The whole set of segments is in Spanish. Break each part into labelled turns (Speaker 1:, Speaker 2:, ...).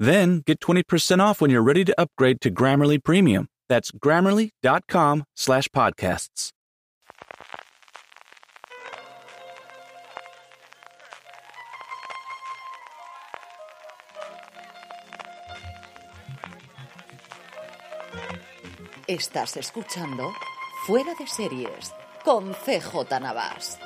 Speaker 1: Then get 20% off when you're ready to upgrade to Grammarly Premium. That's grammarly.com slash podcasts.
Speaker 2: Estás escuchando Fuera de Series con CJ Navas.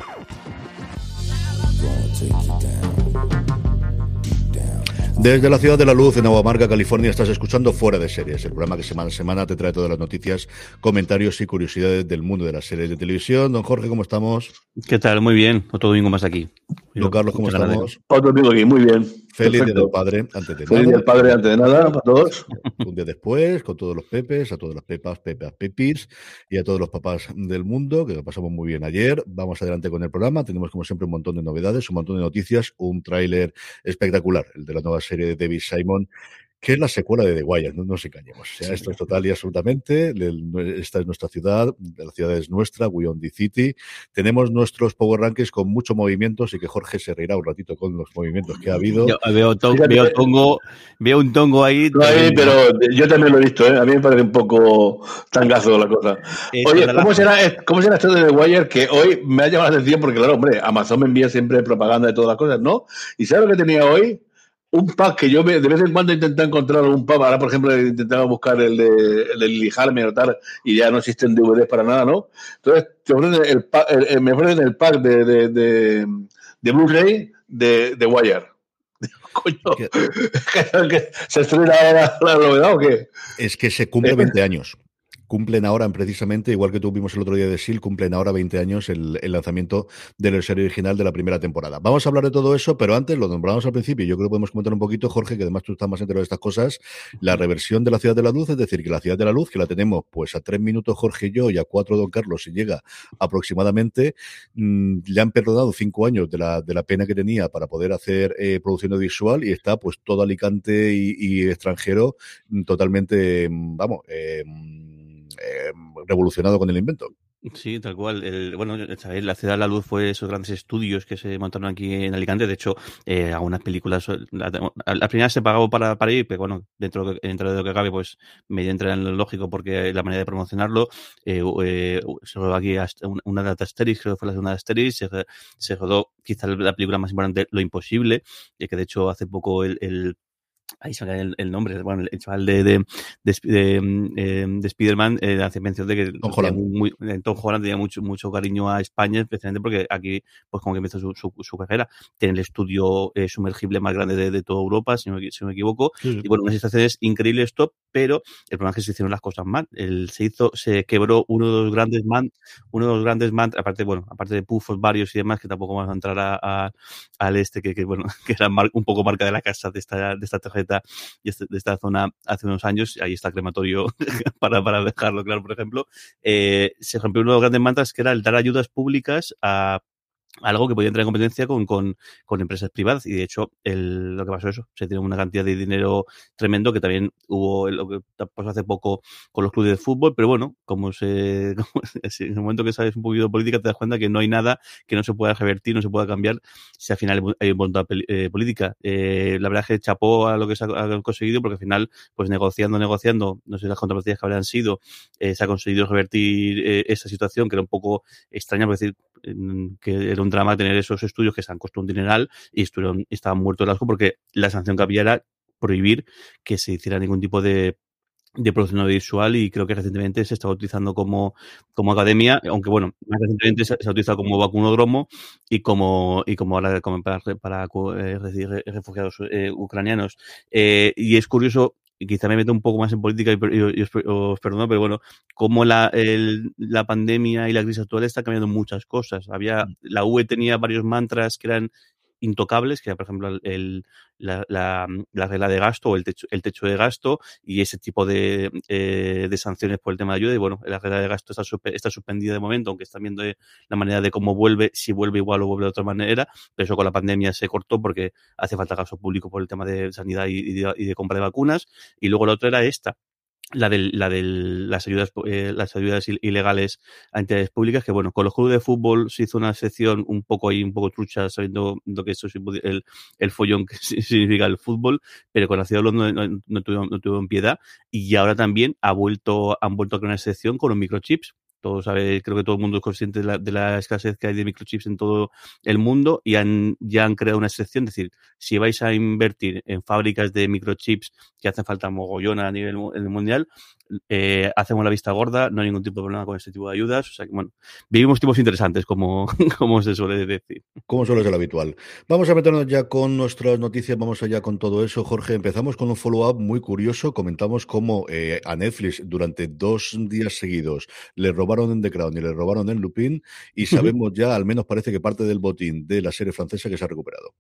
Speaker 3: Desde la Ciudad de la Luz, en Aguamarca, California, estás escuchando Fuera de Series, el programa que semana a semana te trae todas las noticias, comentarios y curiosidades del mundo de las series de televisión. Don Jorge, ¿cómo estamos?
Speaker 4: ¿Qué tal? Muy bien. Otro domingo más aquí.
Speaker 3: Don Carlos, ¿cómo estamos?
Speaker 5: Otro domingo aquí, muy bien.
Speaker 3: Feliz Día del Padre, antes de
Speaker 5: Feliz Día
Speaker 3: nada.
Speaker 5: del Padre, antes de nada, para todos.
Speaker 3: Un día después, con todos los pepes, a todas las pepas, pepas, pepis y a todos los papás del mundo, que lo pasamos muy bien ayer. Vamos adelante con el programa. Tenemos, como siempre, un montón de novedades, un montón de noticias, un tráiler espectacular, el de la nueva serie de David Simon, que es la secuela de The Wire, no nos engañemos. O sea, esto es total y absolutamente. Esta es nuestra ciudad, la ciudad es nuestra, We Own the City. Tenemos nuestros Power Rankings con mucho movimiento, así que Jorge se reirá un ratito con los movimientos que ha habido.
Speaker 4: Yo veo, to-
Speaker 5: Fíjate.
Speaker 4: veo tongo, veo un tongo ahí.
Speaker 5: No, ahí, pero yo también lo he visto, ¿eh? A mí me parece un poco tangazo la cosa. Oye. ¿cómo será, ¿cómo será esto de The Wire? Que hoy me ha llamado la atención porque, claro, hombre, Amazon me envía siempre propaganda de todas las cosas, ¿no? ¿Y sabes lo que tenía hoy? Un pack que yo me- de vez en cuando intento encontrar un pack. Ahora, por ejemplo, intentaba buscar el de, el de Lily Harmer o tal, y ya no existen DVDs para nada, ¿no? Entonces, te ofrecen el pack- el- el- me ofrecen el pack de, de, de, de Blu-ray de, de Wire. Coño,
Speaker 3: ¿Qué?
Speaker 5: ¿que ¿se estrena ahora la novedad o qué?
Speaker 3: Es que se cumple 20 años. Cumplen ahora, precisamente, igual que tuvimos el otro día de SEAL, cumplen ahora 20 años el, el lanzamiento de la serie original de la primera temporada. Vamos a hablar de todo eso, pero antes lo nombramos al principio. Yo creo que podemos comentar un poquito, Jorge, que además tú estás más enterado de estas cosas. La reversión de la Ciudad de la Luz, es decir, que la Ciudad de la Luz, que la tenemos pues a tres minutos Jorge y yo y a cuatro Don Carlos, si llega aproximadamente, mm, le han perdonado cinco años de la, de la pena que tenía para poder hacer eh, producción audiovisual y está pues todo Alicante y, y extranjero mm, totalmente, mm, vamos, eh, eh, revolucionado con el invento.
Speaker 4: Sí, tal cual. Bueno, la Ciudad de la Luz fue esos grandes estudios que se montaron aquí en Alicante. De hecho, eh, algunas películas, la, la primera se pagó para, ir, pero bueno, dentro, de- dentro de lo que cabe, pues me entra en lo lógico porque la manera de promocionarlo. Eh, eh, se rodó aquí una de Asterix, creo que fue la segunda de Asterix. Se, se rodó quizá la película más importante, Lo Imposible, eh, que de hecho hace poco el Ahí se el, el nombre. Bueno, el chaval de, de, de, de, em, de Spider-Man eh, hace mención de que
Speaker 3: Tom Holland.
Speaker 4: Muy, muy, Tom Holland tenía mucho, mucho cariño a España, especialmente porque aquí, pues como que empezó su, su, su carrera, tiene el estudio eh, sumergible más grande de, de, toda Europa, si no, si no me equivoco. Sí. Y bueno, unas instalaciones increíbles top, pero el problema es que se hicieron las cosas mal. El, se hizo, se quebró uno de los grandes man, uno de los grandes man, aparte, bueno, aparte de pufos varios y demás, que tampoco vamos a entrar a, a, al este, que, que bueno, que era mar, un poco marca de la casa de esta, de esta tarjeta de esta zona hace unos años, ahí está el crematorio para, para dejarlo claro, por ejemplo, eh, se rompió uno de los grandes mantras que era el dar ayudas públicas a algo que podía entrar en competencia con, con, con empresas privadas y de hecho el, lo que pasó eso, se tiene una cantidad de dinero tremendo que también hubo lo que pasó hace poco con los clubes de fútbol, pero bueno, como se en el momento que sabes un poquito de política te das cuenta que no hay nada que no se pueda revertir, no se pueda cambiar si al final hay voluntad eh, política. Eh, la verdad es que chapó a lo que se ha, conseguido porque al final, pues negociando, negociando, no sé las contrapartidas que habrían sido, eh, se ha conseguido revertir eh, esa situación que era un poco extraña, por decir, que era un drama tener esos estudios que se han costado un dineral y estuvieron, estaban muertos de asco porque la sanción que había era prohibir que se hiciera ningún tipo de de producción audiovisual y creo que recientemente se está utilizando como, como academia, aunque bueno, más recientemente se, ha utilizado como vacunódromo y como, y como ahora como para, para eh, refugiados eh, ucranianos. Eh, y es curioso y quizá me meto un poco más en política y, y, y os, os, perdono, pero bueno, como la, el, la pandemia y la crisis actual está cambiando muchas cosas. Había, la UE tenía varios mantras que eran intocables, que era, por ejemplo, el, la, la, la, regla de gasto o el techo, el techo de gasto y ese tipo de, eh, de sanciones por el tema de ayuda. Y bueno, la regla de gasto está, está suspendida de momento, aunque están viendo la manera de cómo vuelve, si vuelve igual o vuelve de otra manera. Pero eso con la pandemia se cortó porque hace falta gasto público por el tema de sanidad y, y, de, y de compra de vacunas. Y luego la otra era esta, la de la del, las ayudas eh, las ayudas ilegales a entidades públicas que bueno con los clubes de fútbol se hizo una sección un poco ahí un poco trucha sabiendo lo que eso el, el follón que significa el fútbol pero con la ciudad de no, no, no, tuvieron, no tuvieron piedad. Y ahora también ha vuelto han vuelto a crear una sección con los microchips todo sabe, creo que todo el mundo es consciente de la, de la, escasez que hay de microchips en todo el mundo y han, ya han creado una excepción. Es decir, si vais a invertir en fábricas de microchips que hacen falta mogollón a nivel mundial, eh, hacemos la vista gorda, no hay ningún tipo de problema con este tipo de ayudas. O sea que, bueno, vivimos tiempos interesantes, como, como se suele decir.
Speaker 3: Como suele ser habitual. Vamos a meternos ya con nuestras noticias, vamos allá con todo eso. Jorge, empezamos con un follow-up muy curioso. Comentamos cómo eh, a Netflix durante dos días seguidos le robaron en The Crown y le robaron en Lupin y sabemos ya, al menos parece que parte del botín de la serie francesa que se ha recuperado.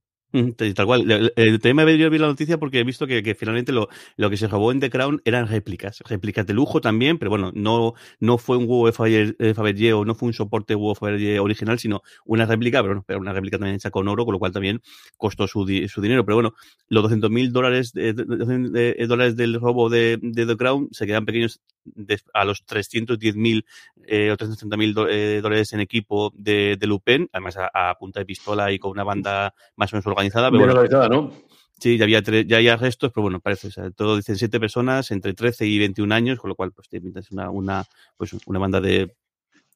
Speaker 4: Tal cual. Eh, también me venido bien la noticia porque he visto que, finalmente lo, lo que se robó en The Crown eran réplicas. Réplicas de lujo también, pero bueno, no, no fue un huevo de Fabergé o no fue un soporte huevo Fabergé original, sino una réplica, pero, no, pero una réplica también hecha con oro, con lo cual también costó su, su dinero. Pero bueno, los 200 mil dólares, de, de, de, dólares del robo de, de The Crown se quedan pequeños a los 310 mil eh, o 330 mil eh, dólares en equipo de, de Lupin, además a, punta de pistola y con una banda más o menos organizada.
Speaker 5: Pero Bien bueno, organizada, ¿no?
Speaker 4: Sí, ya había, ya había restos, pero bueno, parece, o sea, todo 17 personas entre 13 y 21 años, con lo cual, pues, te pintas una, una, pues, una banda de,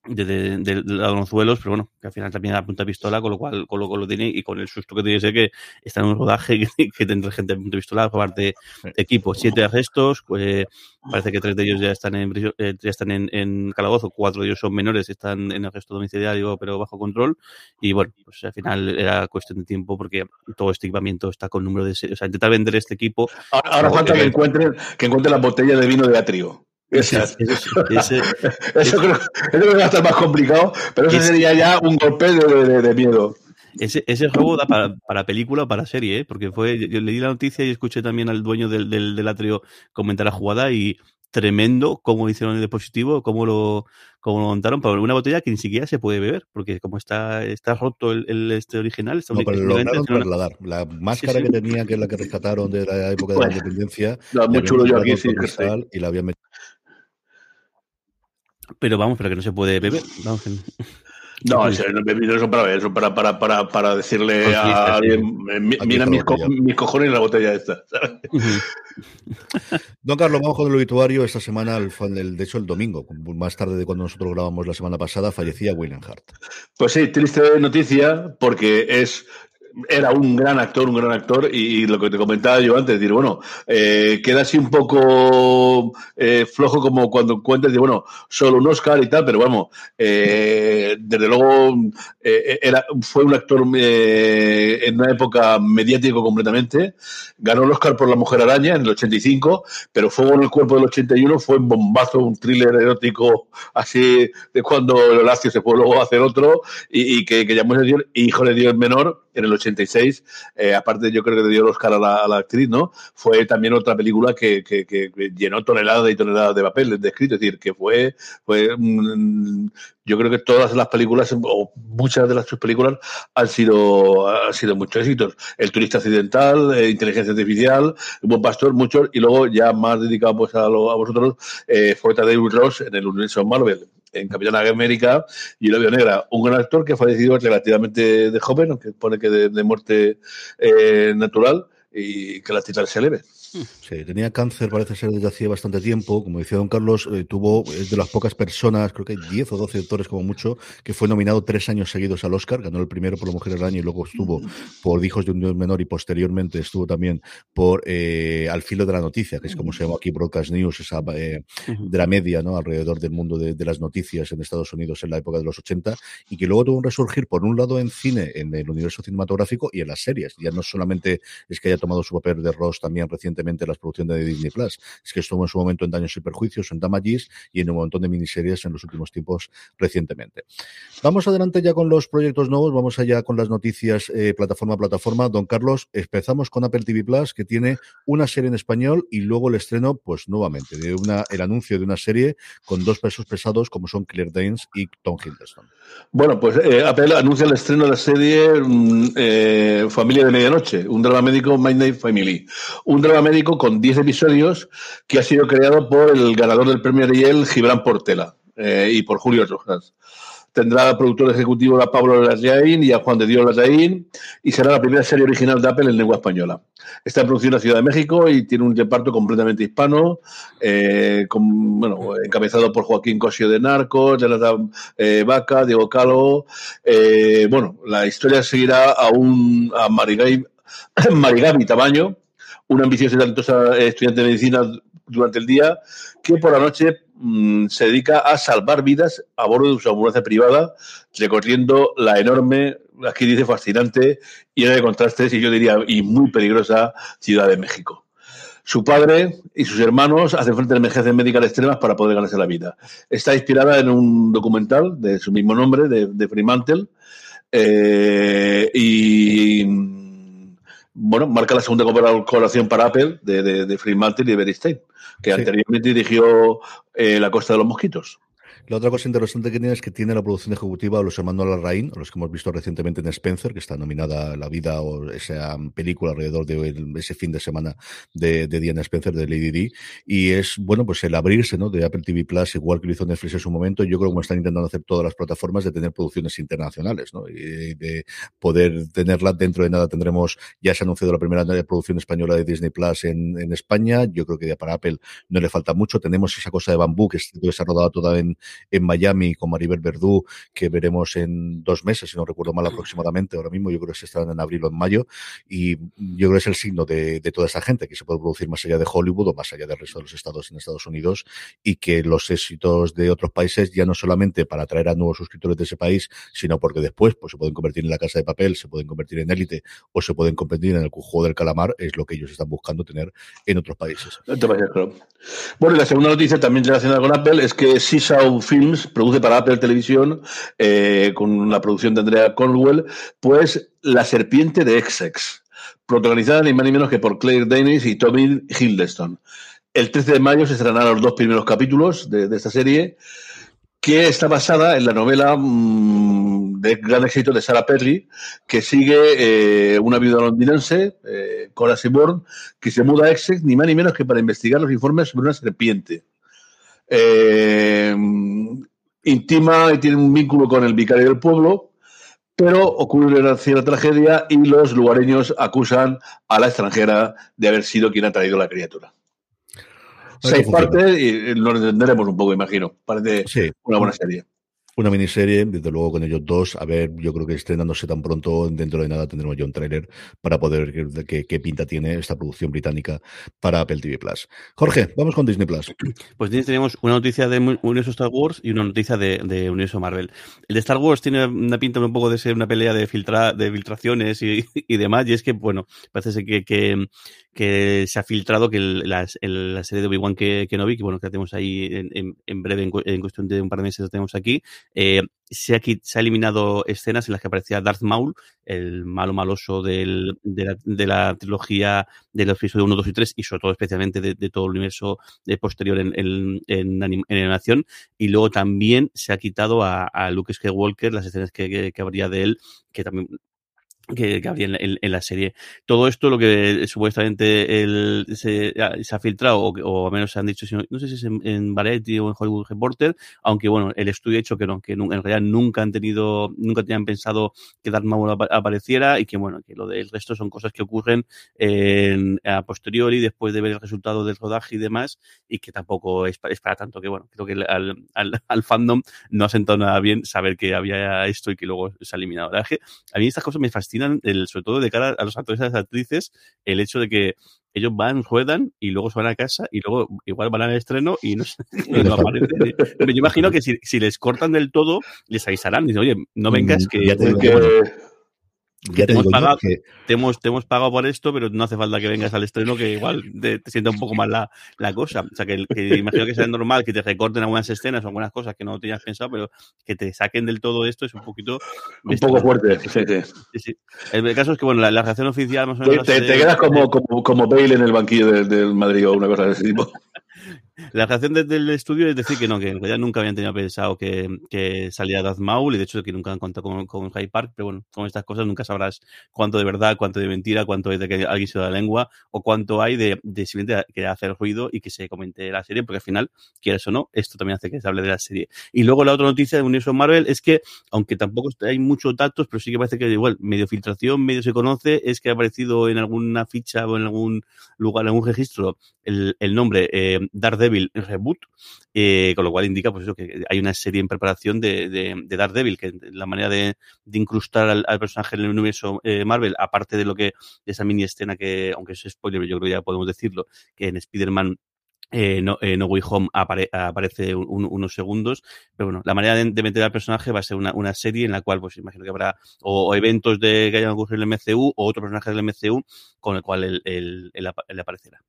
Speaker 4: de, de, de, de ladronzuelos, pero bueno, que al final también apunta pistola, con lo cual con lo, con lo tiene y con el susto que tiene que ser que está en un rodaje que, que tendrá gente a punta pistola a probar de equipo. Siete arrestos, pues parece que tres de ellos ya están en eh, ya están en, en calabozo, cuatro de ellos son menores, están en arresto domiciliario pero bajo control y bueno, pues al final era cuestión de tiempo porque todo este equipamiento está con número de, o sea, intentar vender este equipo.
Speaker 5: Ahora, ahora falta que encuentren que encuentren la botella de vino de atrio. Ese, ese, ese, eso, creo, eso creo que va a estar más complicado, pero eso sería ya un golpe de, de, de miedo.
Speaker 4: Ese, ese juego da para, para película o para serie, ¿eh? porque fue, yo leí la noticia y escuché también al dueño del, del, del atrio comentar la jugada y tremendo cómo hicieron el dispositivo, cómo lo, cómo lo montaron para una botella que ni siquiera se puede beber, porque como está, está roto el, el este original, está
Speaker 3: no, pero lograron trasladar. La máscara sí, sí. que tenía, que es la que rescataron de la época de la independencia,
Speaker 5: no, muy chulo yo aquí, sí,
Speaker 3: y la habían metido
Speaker 4: pero vamos, pero que no se puede beber. Vamos, que...
Speaker 5: No, eso no para ver, eso para, para, para, para decirle pues a alguien, mira mis, co mis, cojones en la botella esta.
Speaker 3: Don Carlos, vamos con el obituario. Esta semana, el, de hecho, el domingo, más tarde de cuando nosotros grabamos la semana pasada, fallecía William Hart.
Speaker 5: Pues sí, triste noticia, porque es era un gran actor, un gran actor, y, lo que te comentaba yo antes, decir, bueno, eh, queda así un poco eh, flojo como cuando cuentas, de, bueno, solo un Oscar y tal, pero vamos, eh, desde luego era, fue un actor en una época mediático completamente, ganó el Oscar por La Mujer Araña en el 85, pero Fuego en el Cuerpo del 81 fue un bombazo, un thriller erótico así de cuando el Horacio se fue luego a hacer otro, y, que, que llamó a decir Hijo de Dios menor, en el 86, eh, aparte yo creo que le dio el Oscar a la, actriz, ¿no? Fue también otra película que, llenó toneladas y toneladas de papel de escrito, es decir, que fue, fue yo creo que todas las películas, o muchas de las sus películas, han sido, han sido muchos éxitos. El turista accidental, eh, inteligencia artificial, Buen Pastor, muchos, y luego ya más dedicado pues a, lo, a vosotros, eh, fue Tadeusz Ross en el universo Marvel en Capitán América y La Negra, un gran actor que ha fallecido relativamente de joven, aunque pone que de, muerte eh, natural y que la titular se leve.
Speaker 3: Sí, tenía cáncer, parece ser desde hacía bastante tiempo. Como decía don Carlos, eh, tuvo, de las pocas personas, creo que hay 10 o 12 actores como mucho, que fue nominado tres años seguidos al Oscar. Ganó el primero por La Mujer del Año y luego estuvo por Hijos de un Dios Menor y posteriormente estuvo también por eh, Al Filo de la Noticia, que es como se llama aquí Broadcast News, esa eh, de la media ¿no? alrededor del mundo de, de, las noticias en Estados Unidos en la época de los 80 y que luego tuvo un resurgir, por un lado, en cine, en el universo cinematográfico y en las series. Ya no solamente es que haya tomado su papel de Ross también recientemente en las producciones de Disney Plus. Es que estuvo en su momento en Daños y Perjuicios, en Damages y en un montón de miniseries en los últimos tiempos recientemente. Vamos adelante ya con los proyectos nuevos, vamos allá con las noticias eh, plataforma a plataforma. Don Carlos, empezamos con Apple TV Plus, que tiene una serie en español y luego el estreno, pues nuevamente, de una, el anuncio de una serie con dos pesos pesados como son Claire Danes y Tom Hiddleston.
Speaker 5: Bueno, pues eh, Apple anuncia el estreno de la serie mm, eh, Familia de Medianoche, un drama médico My Name Family. Un drama médico con 10 episodios que ha sido creado por el ganador del premio Ariel, Gibran Portela, eh, y por Julio Rojas. Tendrá productor ejecutivo a Pablo Larraín y a Juan de Dios Larraín y será la primera serie original de Apple en lengua española. Está en en la Ciudad de México y tiene un reparto completamente hispano, eh, encabezado por Joaquín Cosio de Narcos, Jonathan eh, Vaca, Diego Calo. bueno, la historia seguirá a un a Marigaby Tamaño, una ambiciosa y talentosa estudiante de medicina durante el día que por la noche mm, se dedica a salvar vidas a bordo de su ambulancia privada, recorriendo la enorme, aquí dice fascinante, y de contrastes, y yo diría, y muy peligrosa Ciudad de México. Su padre y sus hermanos hacen frente a emergencias médicas extremas para poder ganarse la vida. Está inspirada en un documental de su mismo nombre, de, de Fremantle, eh, y bueno, marca la segunda colaboración para Apple de, de, de Fremantle y de Beristein, que anteriormente dirigió eh, La Costa de los Mosquitos.
Speaker 3: La otra cosa interesante que tiene es que tiene la producción ejecutiva de los hermanos Larraín, los que hemos visto recientemente en Spencer, que está nominada La vida o esa película alrededor de ese fin de semana de, de Diana Spencer, de Lady D. Y es, bueno, pues el abrirse ¿no? de Apple TV Plus, igual que lo hizo Netflix en su momento, yo creo que están intentando hacer todas las plataformas de tener producciones internacionales, ¿no? De poder tenerla dentro de nada tendremos, ya se ha anunciado la primera producción española de Disney Plus en, en España, yo creo que ya para Apple no le falta mucho, tenemos esa cosa de bambú que se ha rodado toda en, en Miami con Maribel Verdú, que veremos en dos meses, si no recuerdo mal aproximadamente, ahora mismo. Yo creo que se estarán en abril o en mayo, y yo creo que es el signo de, toda esa gente, que se puede producir más allá de Hollywood o más allá del resto de los estados en Estados Unidos, y que los éxitos de otros países, ya no solamente para atraer a nuevos suscriptores de ese país, sino porque después pues, se pueden convertir en la casa de papel, se pueden convertir en élite o se pueden convertir en el juego del calamar, es lo que ellos están buscando tener en otros países.
Speaker 5: Bueno, y la segunda noticia también relacionada con Apple es que Seesaw Films produce para Apple Televisión, eh, con la producción de Andrea Cornwell, pues La Serpiente de Essex, protagonizada ni más ni menos que por Claire Danes y Tommy Hiddleston. El 13 de mayo se estrenarán los dos primeros capítulos de, esta serie, que está basada en la novela mm, de gran éxito de Sarah Perry, que sigue eh, una viuda londinense, eh, Cora Seaborn, que se muda a Essex ni más ni menos que para investigar los informes sobre una serpiente. Eh, intima y tiene un vínculo con el vicario del pueblo, pero ocurre una cierta tragedia y los lugareños acusan a la extranjera de haber sido quien ha traído la criatura. Seis partes y lo entenderemos un poco, imagino. Parece una buena serie.
Speaker 3: Una miniserie, desde luego con ellos dos, a ver, yo creo que estrenándose tan pronto, dentro de nada tendremos ya un tráiler para poder ver qué, qué, pinta tiene esta producción británica para Apple TV Plus. Jorge, vamos con Disney Plus.
Speaker 4: Pues tenemos una noticia de Universo Star Wars y una noticia de, de, Universo Marvel. El de Star Wars tiene una pinta un poco de ser una pelea de, filtra, de filtraciones y, y demás, y es que, bueno, parece que, que, que se ha filtrado que la, la, serie de Obi-Wan que, no vi, que bueno, que tenemos ahí en, en, en breve, en, cuestión de un par de meses, lo tenemos aquí, eh, se, ha, se eliminado escenas en las que aparecía Darth Maul, el malo maloso del, de, la, la, trilogía de los episodios 1, 2 y 3, y sobre todo especialmente de, todo el universo de posterior en, en, en, anim, en, animación. Y luego también se ha quitado a, a Luke Skywalker las escenas que habría de él, que también que, que en, en, en, la serie. Todo esto, lo que supuestamente el, se, se, ha filtrado, o, o al menos se han dicho, no sé si es en, en, Variety o en Hollywood Reporter, aunque bueno, el estudio ha dicho que no, que en realidad nunca han tenido, nunca tenían pensado que Darth Maul apareciera y que bueno, que lo del resto son cosas que ocurren en, a posteriori, después de ver el resultado del rodaje y demás, y que tampoco es para, es para tanto, que bueno, creo que al, al, al, fandom no ha sentado nada bien saber que había esto y que luego se ha eliminado. La verdad es que a mí estas cosas me fascinan el, sobre todo de cara a los actores y a las actrices, el hecho de que ellos van, juegan y luego se van a casa y luego igual van al estreno y no, y no aparecen. Yo imagino que si, si, les cortan del todo, les avisarán. Dicen, oye, no vengas
Speaker 3: Mm,
Speaker 4: que,
Speaker 3: que,
Speaker 4: ya te, hemos pagado, que... te, hemos, te hemos pagado por esto, pero no hace falta que vengas al estreno, que igual te, te sienta un poco mal la, la cosa. O sea, que, que, imagino que sea normal que te recorten algunas escenas o algunas cosas que no tenías pensado, pero que te saquen del todo esto es un poquito.
Speaker 5: Un poco fuerte, sí, sí.
Speaker 4: El, caso es que, bueno, la, la reacción oficial más o
Speaker 5: menos. Te, te, te quedas como, como, como Bale en el banquillo del de Madrid o una cosa de ese tipo.
Speaker 4: La reacción desde el estudio es decir que no, que en realidad nunca habían tenido pensado que, que salía Darth Maul y de hecho que nunca han contado con, con Hyde Park, pero bueno, con estas cosas nunca sabrás cuánto de verdad, cuánto de mentira, cuánto es de que alguien se da la lengua o cuánto hay de, de simplemente que hacer ruido y que se comente la serie, porque al final, quieras o no, esto también hace que se hable de la serie. Y luego la otra noticia de Universo Marvel es que, aunque tampoco hay muchos datos, pero sí que parece que igual, medio filtración, medio se conoce, es que ha aparecido en alguna ficha o en algún lugar, en algún registro, el, el nombre eh, Daredevil Reboot, eh, con lo cual indica pues eso, que hay una serie en preparación de, de, de Daredevil, que la manera de, incrustar al, personaje en el universo eh, Marvel, aparte de lo que, esa mini escena que, aunque es spoiler, yo creo que ya podemos decirlo, que en Spider-Man eh, no, eh, no, Way Home apare, aparece un, unos segundos, pero bueno, la manera de, meter al personaje va a ser una, serie en la cual, pues imagino que habrá o, eventos de que hayan ocurrido en el MCU o otro personaje del MCU con el cual él, él aparecerá.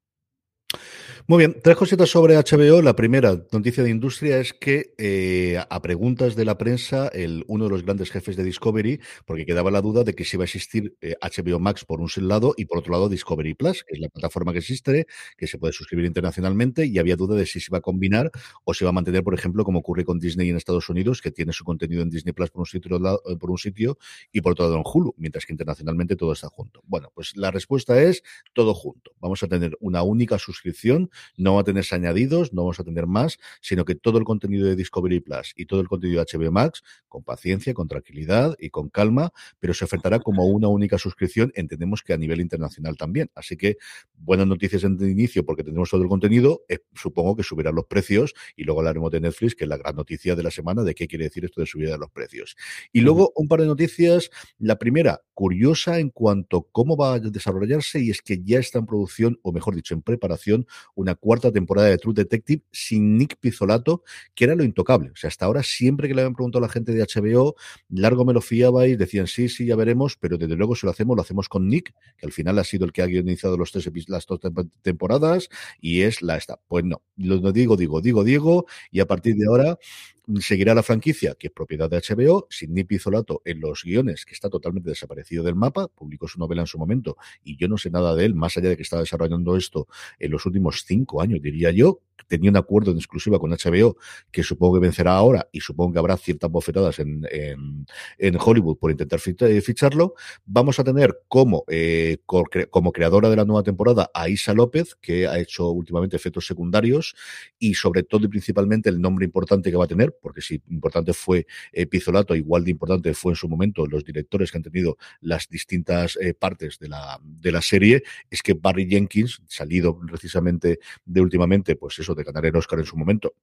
Speaker 3: Muy bien, tres cositas sobre HBO. La primera noticia de industria es que eh, a preguntas de la prensa, el, uno de los grandes jefes de Discovery, porque quedaba la duda de que si va a existir eh, HBO Max por un lado y por otro lado Discovery Plus, que es la plataforma que existe, que se puede suscribir internacionalmente, y había duda de si se va a combinar o se va a mantener, por ejemplo, como ocurre con Disney en Estados Unidos, que tiene su contenido en Disney Plus por un sitio, eh, por un sitio y por otro lado en Hulu, mientras que internacionalmente todo está junto. Bueno, pues la respuesta es todo junto. Vamos a tener una única suscripción no va a tener añadidos, no vamos a tener más, sino que todo el contenido de Discovery Plus y todo el contenido de HBO Max, con paciencia, con tranquilidad y con calma, pero se ofertará como una única suscripción, entendemos que a nivel internacional también. Así que buenas noticias en el inicio porque tendremos todo el contenido, eh, supongo que subirán los precios y luego hablaremos de Netflix, que es la gran noticia de la semana de qué quiere decir esto de subida de los precios. Y luego un par de noticias, la primera, curiosa en cuanto a cómo va a desarrollarse y es que ya está en producción, o mejor dicho, en preparación, una cuarta temporada de True Detective sin Nick Pizzolato, que era lo intocable. O sea, hasta ahora siempre que le habían preguntado a la gente de HBO, largo me lo fiabais, decían sí, sí, ya veremos, pero desde luego si lo hacemos, lo hacemos con Nick, que al final ha sido el que ha guionizado los tres las dos temporadas y es la esta. Pues no, lo digo, digo, digo, digo, y a partir de ahora seguirá la franquicia, que es propiedad de HBO, sin Nick Pizzolato en los guiones, que está totalmente desaparecido del mapa, publicó su novela en su momento, y yo no sé nada de él, más allá de que estaba desarrollando esto en los últimos cinco años, diría yo, tenía un acuerdo en exclusiva con HBO que supongo que vencerá ahora y supongo que habrá ciertas bofetadas en, en, en Hollywood por intentar ficharlo. Vamos a tener como, eh, como creadora de la nueva temporada a Isa López, que ha hecho últimamente efectos secundarios y sobre todo y principalmente el nombre importante que va a tener, porque si importante fue eh, Pizzolato, igual de importante fue en su momento los directores que han tenido las distintas eh, partes de la, de la serie, es que Barry Jenkins, salido precisamente de últimamente, pues eso, de ganar el Oscar en su momento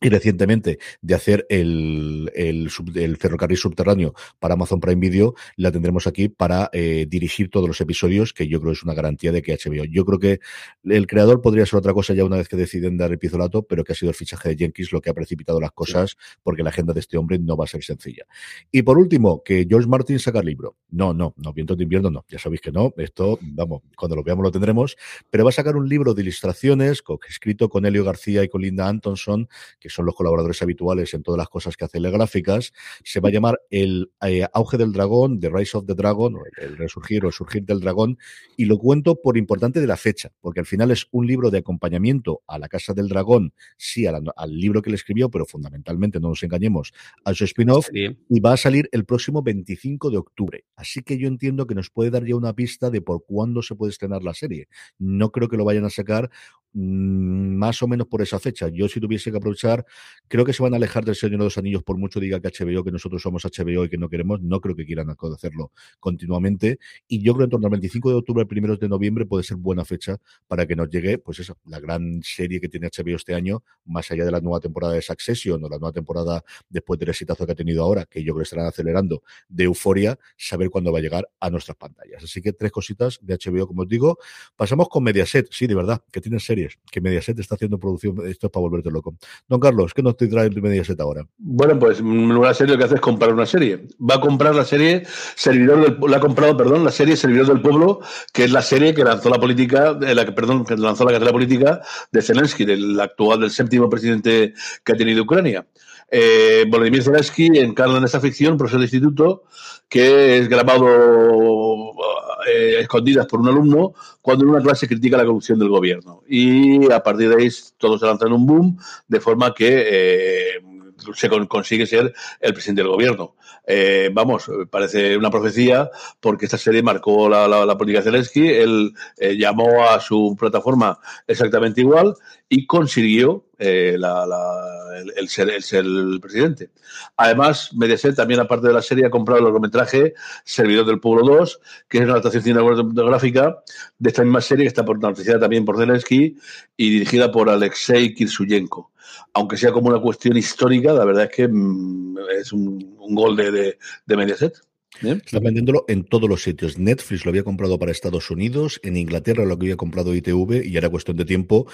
Speaker 3: y recientemente de hacer el, el, ferrocarril subterráneo para Amazon Prime Video, la tendremos aquí para eh, dirigir todos los episodios, que yo creo es una garantía de que HBO. Yo creo que el creador podría ser otra cosa ya una vez que deciden dar el pizolato, pero que ha sido el fichaje de Jenkins lo que ha precipitado las cosas, porque la agenda de este hombre no va a ser sencilla. Y por último, que George Martin saca el libro. No, no, no, Vientos de invierno no, ya sabéis que no, esto, vamos, cuando lo veamos lo tendremos, pero va a sacar un libro de ilustraciones escrito con Helio García y con Linda Antonson, que son los colaboradores habituales en todas las cosas que hace gráficas, se va a llamar El eh, auge del dragón, The Rise of the Dragon, el, resurgir o el surgir del dragón, y lo cuento por importante de la fecha, porque al final es un libro de acompañamiento a la Casa del Dragón, sí, al, libro que le escribió, pero fundamentalmente, no nos engañemos, a su spin-off, y va a salir el próximo 25 de octubre. Así que yo entiendo que nos puede dar ya una pista de por cuándo se puede estrenar la serie. No creo que lo vayan a sacar más o menos por esa fecha. Yo si tuviese que aprovechar, creo que se van a alejar del Señor de los Anillos por mucho diga que HBO, que nosotros somos HBO y que no queremos, no creo que quieran hacerlo continuamente. Y yo creo que en torno al 25 de octubre, primeros de noviembre puede ser buena fecha para que nos llegue, pues eso, la gran serie que tiene HBO este año, más allá de la nueva temporada de Succession o la nueva temporada después del exitazo que ha tenido ahora, que yo creo que estarán acelerando, de euforia, saber cuándo va a llegar a nuestras pantallas. Así que tres cositas de HBO, como os digo. Pasamos con Mediaset, sí, de verdad, que tienen serie que Mediaset está haciendo producción, esto es para volverte loco. Don Carlos, ¿qué nos te trae Mediaset ahora?
Speaker 5: Bueno, pues una serie lo que hace es comprar una serie. Va a comprar la serie Servidor del la ha comprado, perdón, la serie Servidor del Pueblo, que es la serie que lanzó la política, eh, la perdón, que lanzó la carrera política de Zelensky, del actual, del séptimo presidente que ha tenido Ucrania. Eh, Volodymyr Zelensky encarna en esta ficción, profesor de instituto, que es grabado eh, escondidas por un alumno cuando en una clase critica la corrupción del gobierno. Y a partir de ahí todo se lanza en un boom, de forma que eh, se consigue ser el presidente del gobierno. Eh, vamos, parece una profecía porque esta serie marcó la, la, política de Zelensky, él eh, llamó a su plataforma exactamente igual y consiguió eh, el, ser, el, presidente. Además, Mediaset también, aparte de la serie, ha comprado el largometraje Servidor del Pueblo 2, que es una adaptación cinematográfica de esta misma serie que está protagonizada también por Zelensky y dirigida por Alexei Kirsuyenko aunque sea como una cuestión histórica, la verdad es que mm, es un, gol de, de, Mediaset.
Speaker 3: Están vendiéndolo en todos los sitios. Netflix lo había comprado para Estados Unidos, en Inglaterra lo había comprado ITV y era cuestión de tiempo.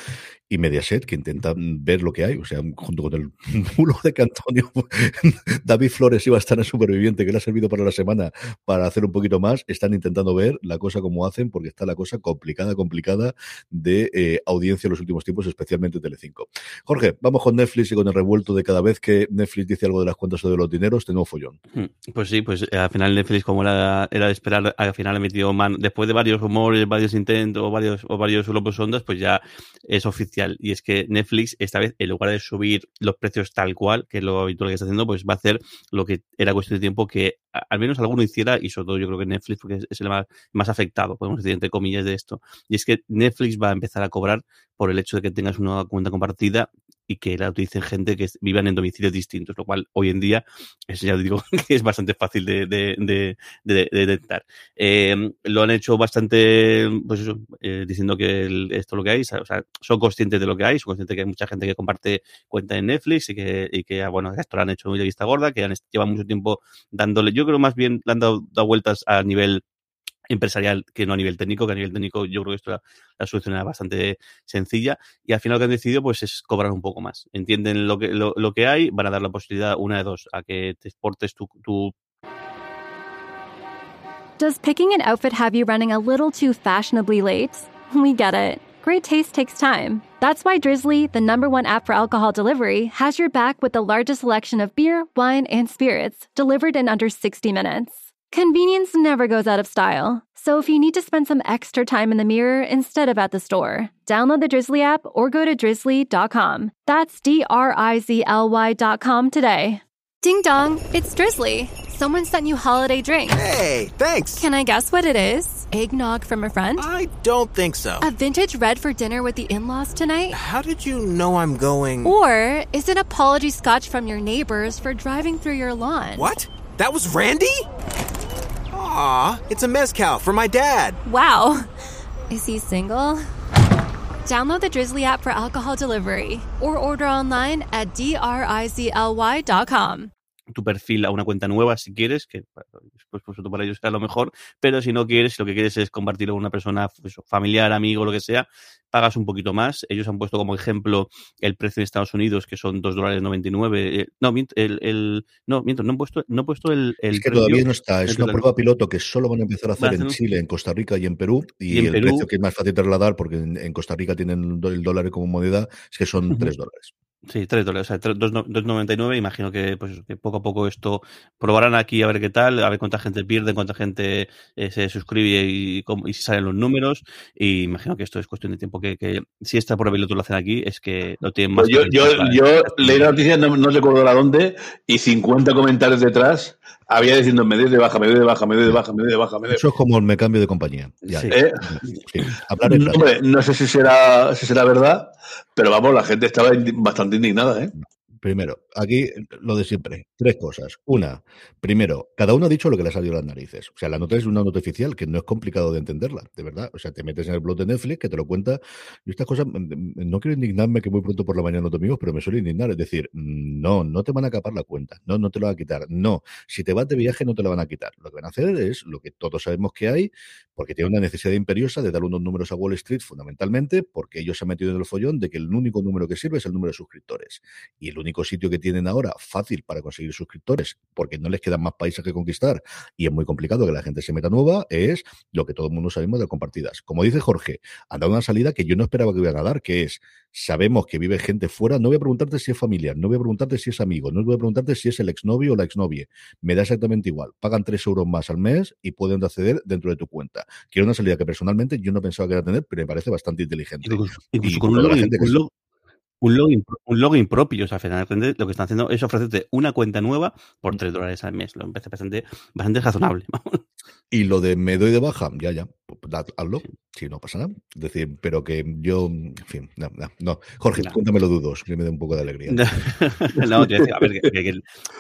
Speaker 3: Y Mediaset, que intentan ver lo que hay. O sea, junto con el mulo de que Antonio, David Flores iba a estar en Superviviente, que le ha servido para la semana para hacer un poquito más. Están intentando ver la cosa como hacen, porque está la cosa complicada, complicada de eh, audiencia en los últimos tiempos, especialmente Telecinco. Jorge, vamos con Netflix y con el revuelto de cada vez que Netflix dice algo de las cuentas o de los dineros, de nuevo follón.
Speaker 4: Hmm, pues sí, pues eh, al final Netflix, como era, era de esperar, al final ha metido después de varios rumores, varios intentos, varios, o varios globos ondas, pues ya es oficial. Y es que Netflix, esta vez, en lugar de subir los precios tal cual, que es lo habitual que está haciendo, pues va a hacer lo que era cuestión de tiempo que al menos alguno hiciera, y sobre todo yo creo que Netflix, porque es el más, más afectado, podemos decir, entre comillas, de esto. Y es que Netflix va a empezar a cobrar por el hecho de que tengas una cuenta compartida y que la utilicen gente que vivan en domicilios distintos, lo cual hoy en día, eso ya digo que es bastante fácil de, de, de, de detectar. Eh, lo han hecho bastante, pues eso, eh, diciendo que esto es lo que hay, o sea, son conscientes de lo que hay, son conscientes que hay mucha gente que comparte cuenta en Netflix y que, que bueno, esto lo han hecho muy de vista gorda, que han, llevan mucho tiempo dándole, yo creo más bien le han dado, dado vueltas a nivel empresarial que no a nivel técnico, que a nivel técnico yo creo que esto la, la solución era bastante sencilla y al final lo que han decidido pues es cobrar un poco más. Entienden lo que, lo, lo que hay, van a dar la posibilidad, una de dos, a que te exportes tu, tu
Speaker 6: Does picking an outfit have you running a little too fashionably late? We get it. Great taste takes time. That's why Drizzly, the number one app for alcohol delivery, has your back with the largest selection of beer, wine, and spirits delivered in under 60 minutes. Convenience never goes out of style. So if you need to spend some extra time in the mirror instead of at the store, download the Drizzly app or go to drizzly.com. That's D R I Z L Y.com today. Ding dong, it's Drizzly. Someone sent you holiday drinks.
Speaker 7: Hey, thanks.
Speaker 6: Can I guess what it is? Eggnog from a friend?
Speaker 7: I don't think so.
Speaker 6: A vintage red for dinner with the in laws tonight?
Speaker 7: How did you know I'm going?
Speaker 6: Or is it apology scotch from your neighbors for driving through your lawn?
Speaker 7: What? That was Randy? Aw, it's a mezcal for my dad.
Speaker 6: Wow. Is he single? Download the Drizzly app for alcohol delivery or order online at drizly.com.
Speaker 4: tu perfil a una cuenta nueva si quieres, que pues, pues para ellos será lo mejor, pero si no quieres, si lo que quieres es compartirlo con una persona pues, familiar, amigo, lo que sea, pagas un poquito más. Ellos han puesto como ejemplo el precio en Estados Unidos, que son 2 dólares 99. Eh, no, el, el, no, miento, no han puesto, no he puesto el, el
Speaker 3: Es que todavía no está, es una prueba piloto que solo van a empezar a hacer en Chile, en Costa Rica y en Perú, y,
Speaker 4: Y en
Speaker 3: el
Speaker 4: Perú-
Speaker 3: precio que es más fácil trasladar, porque en, en Costa Rica tienen el dólar como moneda, es que son
Speaker 4: Ujú.
Speaker 3: 3 dólares.
Speaker 4: Sí, 3 dólares, o sea, 3 2 2,99. Imagino que, pues, que poco a poco esto probarán aquí a ver qué tal, a ver cuánta gente pierde, cuánta gente eh, se suscribe y, cómo- y si salen los números. Y imagino que esto es cuestión de tiempo. Que, que si esta prueba piloto lo hacen aquí, es que lo tienen más.
Speaker 5: Pues yo,
Speaker 4: que
Speaker 5: yo, yo
Speaker 4: ¿eh?
Speaker 5: leí la noticia, no, no recuerdo a dónde, y 50 comentarios detrás había diciendo me doy de baja, me doy de baja, me doy de baja, me doy de baja, me doy
Speaker 3: Eso es como me cambio de compañía. Ya,
Speaker 4: Sí.
Speaker 3: ya.
Speaker 5: ¿Eh?
Speaker 3: Sí. Hablar en
Speaker 5: No, hombre, no sé si será, si será verdad, pero vamos, la gente estaba bastante indignada, ¿eh?
Speaker 3: Primero, aquí lo de siempre. Tres cosas. Una, primero, cada uno ha dicho lo que le ha salido las narices. O sea, la nota es una nota oficial que no es complicado de entenderla, de verdad. O sea, te metes en el blog de Netflix que te lo cuenta. Y estas cosas, mm, mm, no quiero indignarme que muy pronto por la mañana no te amigos, pero me suele indignar. Es decir, no, no te van a capar la cuenta. No, no te lo van a quitar. No, si te vas de viaje no te la van a quitar. Lo que van a hacer es lo que todos sabemos que hay, porque tiene una necesidad imperiosa de dar unos números a Wall Street fundamentalmente, porque ellos se han metido en el follón de que el único número que sirve es el número de suscriptores. Y el único sitio que tienen ahora fácil para conseguir suscriptores, porque no les quedan más países que conquistar y es muy complicado que la gente se meta nueva, es lo que todo el mundo sabemos de compartidas. Como dice Jorge, han dado una salida que yo no esperaba que iban a dar, que es, sabemos que vive gente fuera, no voy a preguntarte si es familiar, no voy a preguntarte si es amigo, no voy a preguntarte si es el exnovio o la exnovia. Me da exactamente igual. Pagan 3 euros más al mes y pueden acceder dentro de tu cuenta. Que era una salida que personalmente yo no pensaba que iba a tener, pero me parece bastante inteligente. Y
Speaker 4: con un
Speaker 3: la
Speaker 4: login,
Speaker 3: gente que
Speaker 4: un, login, un login propio. O sea, finalmente lo que están haciendo es ofrecerte una cuenta nueva por 3 dólares al mes. Lo parece bastante, bastante razonable.
Speaker 3: Y lo de me doy de baja, ya, ya, haz- hazlo, si no pasa nada. Es decir, pero que yo, en fin, no, no, no. Jorge,
Speaker 4: No.
Speaker 3: cuéntamelo dudos, que me dé un poco de alegría.
Speaker 4: no, decir, a ver, que,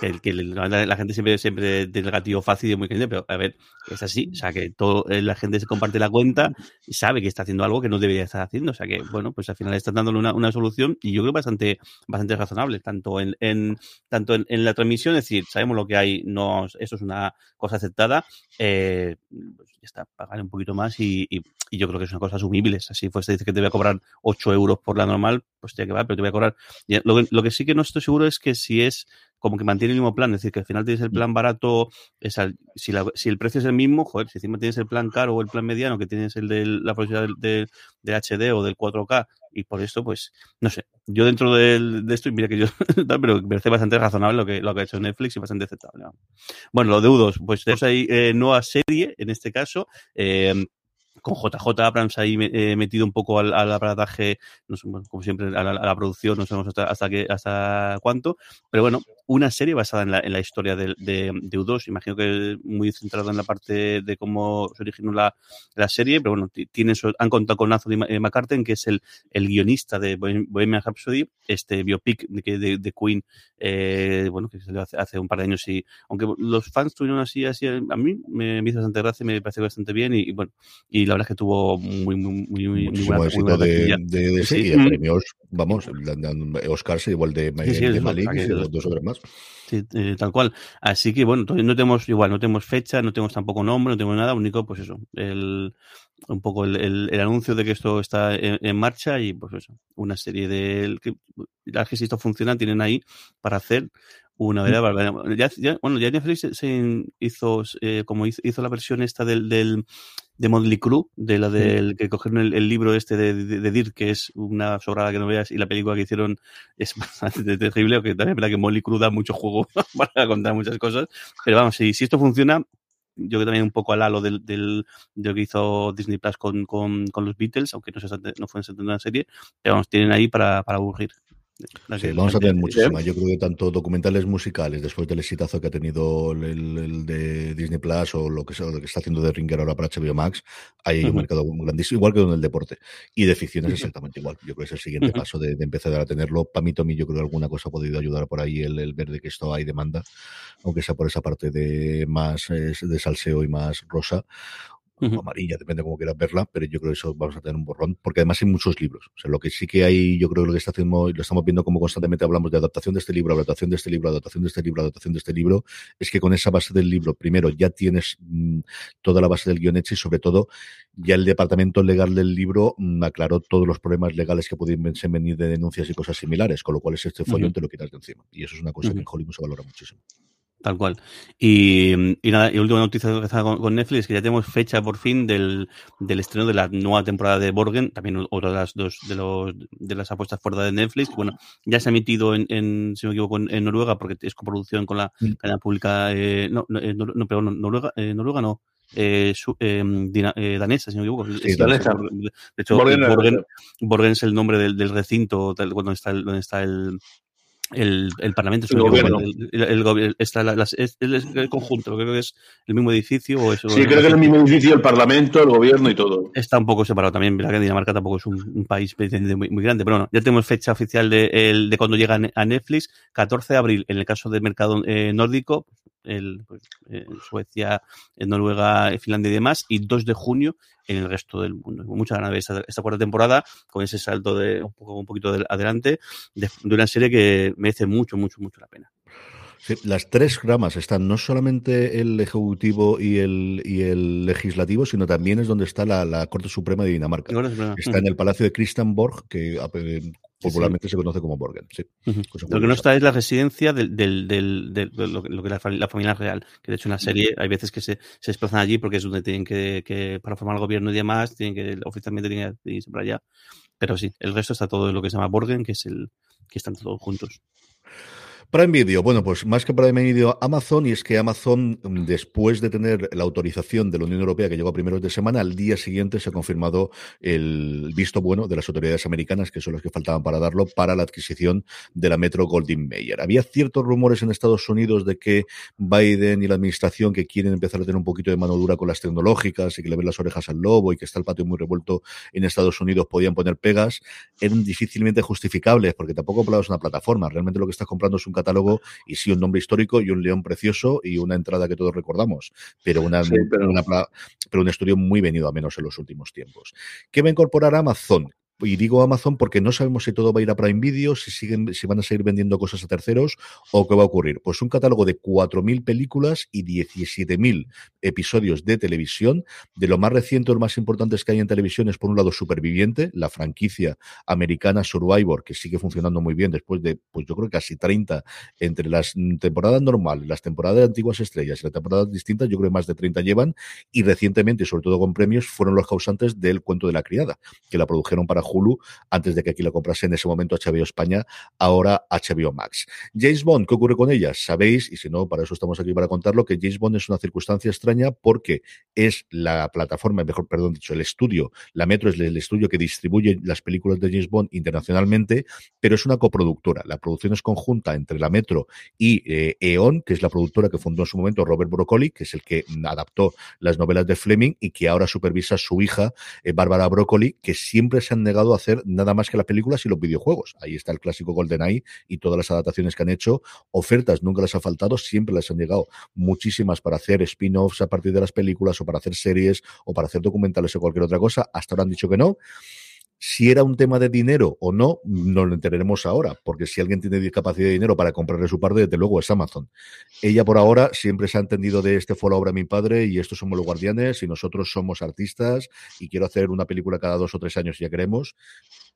Speaker 4: el- que el- la, la gente siempre, siempre tiene el gatillo fácil y muy caliente, pero a ver, es así. O sea, que todo, eh, la gente se comparte la cuenta y sabe que está haciendo algo que no debería estar haciendo. O sea, que bueno, pues al final están dándole una, una solución y yo creo bastante, bastante razonable, tanto en, en tanto en, en la transmisión, es decir, sabemos lo que hay, no, eso es una cosa aceptada. Eh, pues ya está, pagar un poquito más y, y- y yo creo que es una cosa asumible. Si fuese dice que te voy a cobrar 8 euros por la normal, pues tiene que va, pero te voy a cobrar. Ya, Lo lo que sí que no estoy seguro es que si es como que mantiene el mismo plan, es decir, que al final tienes el plan barato, si, la- si el precio es el mismo, joder, si encima tienes el plan caro o el plan mediano, que tienes el de la posibilidad del, del- del HD o del 4K, y por esto, pues, no sé, yo dentro del- de esto, y mira que yo, pero me parece bastante razonable lo que, lo que ha hecho Netflix y bastante aceptable. Bueno, lo deudos, pues tenemos ahí eh, nueva serie, en este caso, eh, con JJ Abrams ahí eh, metido un poco al, al aparataje, no sé, bueno, como siempre, a la, a la producción, no sabemos hasta, hasta, qué, hasta cuánto, pero bueno, una serie basada en la, en la historia de, de, de U2, imagino que muy centrada en la parte de cómo se originó la, la serie, pero bueno, ti- tiene eso- han contado con Anthony eh, McCarten, que es el, el guionista de Bohem- Bohemian Rhapsody, este biopic de, de, de Queen, eh, bueno, que salió hace, hace un par de años y aunque los fans tuvieron así, así a mí me, me hizo bastante gracia, me pareció bastante bien y, y bueno, y la verdad es que tuvo muy, muy, muy, muy,
Speaker 3: Muchísimo
Speaker 4: buena, muy
Speaker 3: éxito
Speaker 4: buena
Speaker 3: de, de,
Speaker 4: Sí, mm.
Speaker 3: premios, vamos, dan Oscars igual de,
Speaker 4: Sí, sí,
Speaker 3: de Malik y dos o tres
Speaker 4: Sí, eh, tal cual. Así que bueno, no tenemos igual, no tenemos fecha, no tenemos tampoco nombre, no tenemos nada, único pues eso, el un poco el, el- el anuncio de que esto está en, en marcha y pues eso, una serie de que las que si esto funciona tienen ahí para hacer una
Speaker 3: Mm.
Speaker 4: verdadera barbaridad. Ya, ya- bueno, ya Netflix se, se hizo eh, como hizo, hizo la versión esta del, del de Motley Crue, de la del que cogieron el, el libro este de, de, de Dirk, que es una sobrada que no veas, y la película que hicieron es bastante terrible, aunque también es verdad que Motley Crue da mucho juego para contar muchas cosas. Pero vamos, si, si esto funciona, yo que también un poco al halo del, del, de lo que hizo Disney Plus con, con, con los Beatles, aunque no, se, no fue en una serie, pero vamos, tienen ahí para, para aburrir.
Speaker 3: Sí, vamos a tener muchísimas. Yo creo que tanto documentales musicales, después del exitazo que ha tenido el, el de Disney Plus o lo que, sea, lo que está haciendo de Ringer ahora para HBO Max, hay un
Speaker 4: Ujú.
Speaker 3: mercado grandísimo, igual que en el deporte. Y de ficción es exactamente igual. Yo creo que es el siguiente paso de, de empezar a tenerlo. Para mí, Tommy, yo creo que alguna cosa ha podido ayudar por ahí el, el ver de que esto hay demanda, aunque sea por esa parte de más de salseo y más rosa. O amarilla, depende de cómo quieras verla, pero yo creo que eso vamos a tener un borrón, porque además hay muchos libros. O sea, lo que sí que hay, yo creo que lo que está haciendo, lo estamos viendo como constantemente hablamos de adaptación de este libro, adaptación de este libro, adaptación de este libro, adaptación de este libro, es que con esa base del libro, primero, ya tienes mm, toda la base del guion hecha y sobre todo, ya el departamento legal del libro mm, aclaró todos los problemas legales que pueden venir de denuncias y cosas similares, con lo cual es este follón te lo quitas de encima. Y eso es una cosa que en Hollywood se valora muchísimo.
Speaker 4: Tal cual. Y, y nada, y última noticia que está con, con, Netflix, que ya tenemos fecha por fin del, del estreno de la nueva temporada de Borgen, también otra de las dos de, los, de las apuestas fuera de Netflix, que bueno, ya se ha emitido en, en si no me equivoco, en, en Noruega, porque es coproducción con la
Speaker 3: Mm.
Speaker 4: cadena pública, eh, no, no, eh, no, Noruega, eh, Noruega no, eh, su, eh, dina- eh, danesa, si no me equivoco.
Speaker 5: Sí,
Speaker 4: Es-
Speaker 5: danesa.
Speaker 4: De hecho,
Speaker 5: Borgen
Speaker 4: Borgen,
Speaker 5: era-
Speaker 4: Borgen, es el nombre del, del recinto tal- donde está el, donde está el, el, el Parlamento.
Speaker 5: El gobierno.
Speaker 4: el, está la- las- el conjunto, creo que es el mismo edificio. O eso,
Speaker 5: Sí, creo que es el mismo edificio, el Parlamento, el gobierno y todo.
Speaker 4: Está un poco separado también. Verá que Dinamarca tampoco es un, un país muy, muy grande. Pero bueno, ya tenemos fecha oficial de, el- de cuando llega a Netflix. 14 de abril, en el caso del mercado eh, nórdico, el, pues, eh, Suecia, en Noruega, eh, Finlandia y demás. Y 2 de junio en el resto del mundo. Mucha ganas de ver esta, esta cuarta temporada con ese salto de un poco un poquito de- adelante de, de una serie que merece mucho, mucho, mucho la pena.
Speaker 3: Sí, las tres ramas están no solamente el ejecutivo y el, y el legislativo, sino también es donde está la, la Corte Suprema de Dinamarca. Está en el Palacio de Christianborg, que popularmente se conoce como Borgen. Sí.
Speaker 4: Lo que no está es la residencia del, del, del, del- de lo, que lo que la, fam- la familia real. Que de hecho en la serie hay veces que se, se desplazan allí porque es donde tienen que, que, para formar el gobierno y demás, tienen que, oficialmente tienen que irse para allá. Pero sí, el resto está todo en lo que se llama Borgen, que es el que están todos juntos.
Speaker 3: Prime Video, bueno, pues más que Prime Video, Amazon, y es que Amazon, mm, después de tener la autorización de la Unión Europea que llegó a primeros de semana, al día siguiente se ha confirmado el visto bueno de las autoridades americanas, que son las que faltaban para darlo, para la adquisición de la Metro Goldwyn Mayer. Había ciertos rumores en Estados Unidos de que Biden y la administración que quieren empezar a tener un poquito de mano dura con las tecnológicas y que le ven las orejas al lobo y que está el patio muy revuelto en Estados Unidos, podían poner pegas, eran difícilmente justificables, porque tampoco es una plataforma. Realmente lo que estás comprando es un catálogo y sí un nombre histórico y un león precioso y una entrada que todos recordamos, pero una,
Speaker 5: Sí, pero-
Speaker 3: una pero un estudio muy venido a menos en los últimos tiempos. ¿Qué va a incorporar Amazon? Y digo Amazon porque no sabemos si todo va a ir a Prime Video, si siguen, si van a seguir vendiendo cosas a terceros o qué va a ocurrir. Pues un catálogo de 4.000 películas y 17.000 episodios de televisión. De lo más reciente o más importantes que hay en televisión es, por un lado, Superviviente, la franquicia americana Survivor, que sigue funcionando muy bien después de, pues yo creo que casi 30 entre las temporadas normales, las temporadas de antiguas estrellas y las temporadas distintas, yo creo que más de 30 llevan, y recientemente, y sobre todo con premios, fueron los causantes del cuento de la criada, que la produjeron para Hulu antes de que aquí la comprase en ese momento HBO España, ahora HBO Max. James Bond, ¿qué ocurre con ella? Sabéis, y si no, para eso estamos aquí para contarlo, que James Bond es una circunstancia extraña porque es la plataforma, mejor, perdón, dicho, el estudio, la Metro es el estudio que distribuye las películas de James Bond internacionalmente, pero es una coproductora. La producción es conjunta entre la Metro y eh, E.ON, que es la productora que fundó en su momento Robert Broccoli, que es el que adaptó las novelas de Fleming y que ahora supervisa a su hija, eh, Bárbara Broccoli, que siempre se han negado a hacer nada más que las películas y los videojuegos. Ahí está el clásico GoldenEye y todas las adaptaciones que han hecho. Ofertas nunca les ha faltado, siempre les han llegado muchísimas para hacer spin-offs a partir de las películas o para hacer series o para hacer documentales o cualquier otra cosa. Hasta ahora han dicho que no. Si era un tema de dinero o no, no lo enteraremos ahora, porque si alguien tiene capacidad de dinero para comprarle su parte, desde luego es Amazon. Ella por ahora siempre se ha entendido de este fue la obra de mi padre y estos somos los guardianes y nosotros somos artistas y quiero hacer una película cada dos o tres años si ya queremos,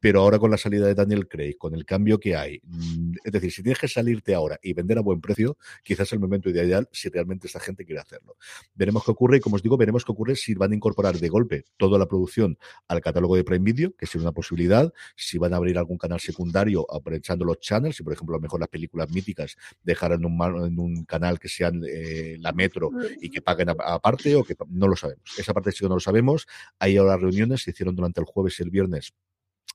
Speaker 3: pero ahora con la salida de Daniel Craig, con el cambio que hay, mm, es decir, si tienes que salirte ahora y vender a buen precio, quizás es el momento ideal si realmente esta gente quiere hacerlo. Veremos qué ocurre y como os digo, veremos qué ocurre si van a incorporar de golpe toda la producción al catálogo de Prime Video, que sería una posibilidad, si van a abrir algún canal secundario aprovechando los channels, si por ejemplo a lo mejor las películas míticas dejaran un, en un canal que sean eh, la Metro y que paguen aparte o que no lo sabemos. Esa parte sí que no lo sabemos. Hay ahora reuniones, se hicieron durante el jueves y el viernes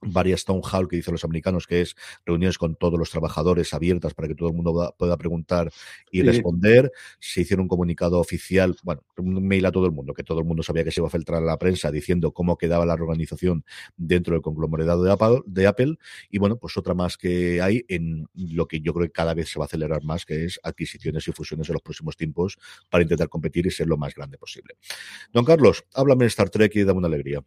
Speaker 3: varias town hall que dicen los americanos, que es reuniones con todos los trabajadores abiertas para que todo el mundo pueda preguntar y
Speaker 5: Sí.
Speaker 3: responder. Se hicieron un comunicado oficial, bueno, un mail a todo el mundo, que todo el mundo sabía que se iba a filtrar a la prensa diciendo cómo quedaba la organización dentro del conglomerado de Apple, de Apple. Y bueno, pues otra más que hay en lo que yo creo que cada vez se va a acelerar más, que es adquisiciones y fusiones en los próximos tiempos para intentar competir y ser lo más grande posible. Don Carlos, háblame de Star Trek y dame una alegría.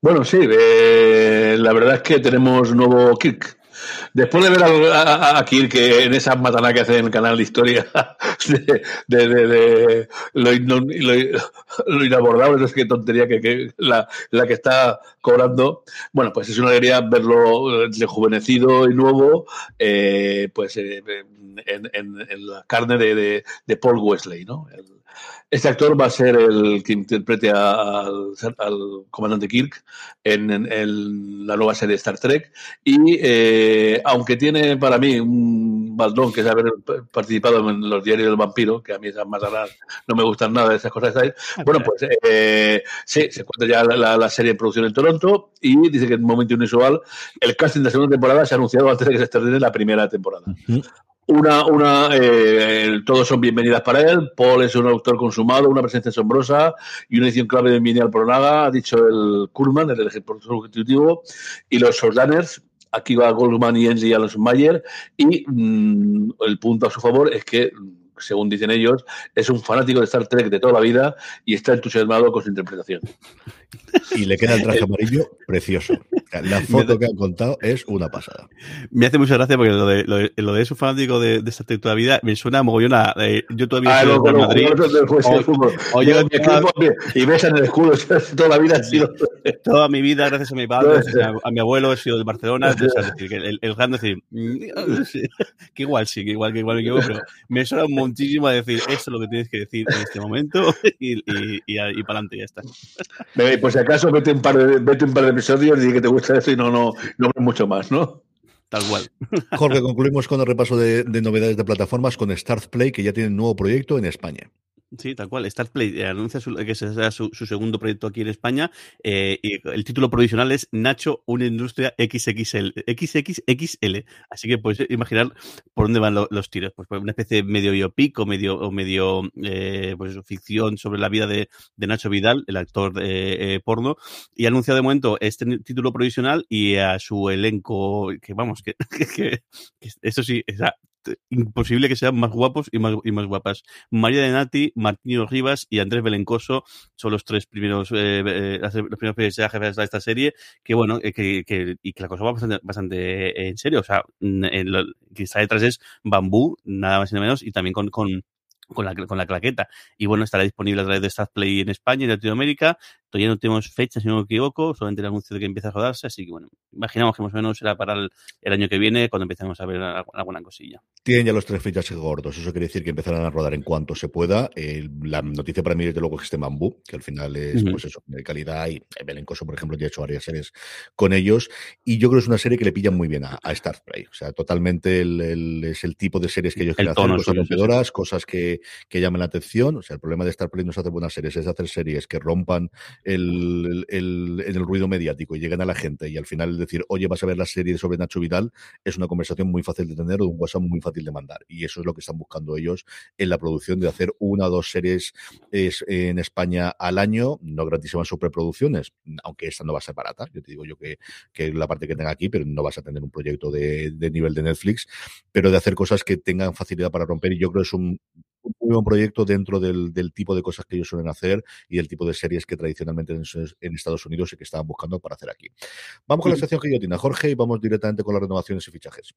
Speaker 5: Bueno, sí, eh, la verdad es que tenemos nuevo Kirk. Después de ver a, Kirk en esa matana que hace en el canal de historia de, lo, lo inabordable, no sé qué tontería que, que la, que está cobrando, bueno, pues es una alegría verlo rejuvenecido y nuevo, eh, pues eh, en, la carne de, de- Paul Wesley, ¿no? Este actor va a ser el que interprete al, al comandante Kirk en la nueva serie de Star Trek. Y eh, aunque tiene para mí un baldón, que es haber participado en los diarios del vampiro, que a mí esas masalas no me gustan nada de esas cosas, ¿sabes? bueno, pues eh, sí, se cuenta ya la, la- la serie en producción en Toronto y dice que en un momento inusual el casting de la segunda temporada se ha anunciado antes de que se estrene la primera temporada. Una, una, eh, todos son bienvenidas para él. Paul es un autor consumado, una presencia asombrosa y una edición clave de Minial Pronaga, ha dicho el Kurman, el ejecutivo, y los Sordaners. Aquí va Goldman y Enzi a los Mayer. Y mm, el punto a su favor es que, según dicen ellos, es un fanático de Star Trek de toda la vida y está entusiasmado con su interpretación.
Speaker 3: Y le queda el traje amarillo precioso. La foto que han contado es una pasada.
Speaker 4: Me hace mucha gracia porque lo de, lo de, lo de su fanático de, de Star Trek toda la vida me suena mogollón a. eh, yo todavía
Speaker 5: Ah,
Speaker 4: soy
Speaker 5: lo-
Speaker 4: Madrid.
Speaker 5: lo- lo-
Speaker 4: O-
Speaker 5: el y escudo toda la vida ha sido.
Speaker 4: Toda mi vida, gracias a mi padre, a, mi abuelo, he sido del Barcelona. o sea, es decir, que el, el gran decir, sí, que igual sí, que igual, que igual me equivoco, pero me suena muchísimo a decir, esto es lo que tienes que decir en este momento y, y, y, y para adelante, ya está.
Speaker 5: Pues si acaso vete un par de, vete un par de episodios y que te gusta esto y no, no, no mucho más, ¿no?
Speaker 4: Tal cual.
Speaker 3: Jorge, concluimos con el repaso de, de novedades de plataformas con Start Play, que ya tiene un nuevo proyecto en España.
Speaker 4: Sí, tal cual. Startplay eh, anuncia su- que será su, segundo proyecto aquí en España eh, y el título provisional es Nacho, una industria XXL, XXXL. Así que puedes imaginar por dónde van lo- los tiros. Pues por una especie de medio biopic o medio, o medio eh, pues, ficción sobre la vida de, Nacho Vidal, el actor eh, porno, y ha anunciado de momento este título provisional y a su elenco, que vamos, que, que, sí, es imposible que sean más guapos y más, y más guapas. María de Nati, Martino Rivas y Andrés Belencoso son los tres primeros, eh, eh, los primeros personajes de esta serie, que bueno, eh, que, que- y que la cosa va bastante, en serio. O sea, mm, en lo que está detrás es Bambú, nada más y nada menos, y también con, con, con la, con la claqueta. Y bueno, estará disponible a través de Statplay en España y Latinoamérica. Todavía no tenemos fecha, si no me equivoco, solamente el anuncio de que empieza a rodarse, así que bueno, imaginamos que más o menos será para el, el año que viene, cuando empecemos a ver alguna, cosilla.
Speaker 3: Tienen ya los tres fichajes gordos. Eso quiere decir que empezarán a rodar en cuanto se pueda. Eh, la noticia para mí, desde luego, es este Bambú, que al final es, pues eso, de calidad. Y Belencoso, por ejemplo, ya ha hecho varias series con ellos. Y yo creo que es una serie que le pilla muy bien a, a Star Play. O sea, totalmente el- el- es el tipo de series que ellos
Speaker 4: El
Speaker 3: quieren
Speaker 4: tono
Speaker 3: hacer, cosas rompedoras, cosas que, que llamen la atención. O sea, el problema de Star Play no es hacer buenas series, es hacer series que rompan el, el, el- ruido mediático y lleguen a la gente. Y al final decir, oye, vas a ver la serie sobre Nacho Vidal, es una conversación muy fácil de tener o un WhatsApp muy fácil de mandar. Y eso es lo que están buscando ellos en la producción de hacer una o dos series es, en España al año, no grandísimas superproducciones, aunque esta no va a ser barata. Yo te digo yo que, que la parte que tenga aquí, pero no vas a tener un proyecto de, de nivel de Netflix, pero de hacer cosas que tengan facilidad para romper. Y yo creo que es un muy buen proyecto dentro del, del tipo de cosas que ellos suelen hacer y el tipo de series que tradicionalmente en, en Estados Unidos y que estaban buscando para hacer aquí. Vamos con la sección guillotina, Jorge, y vamos directamente con las renovaciones y fichajes.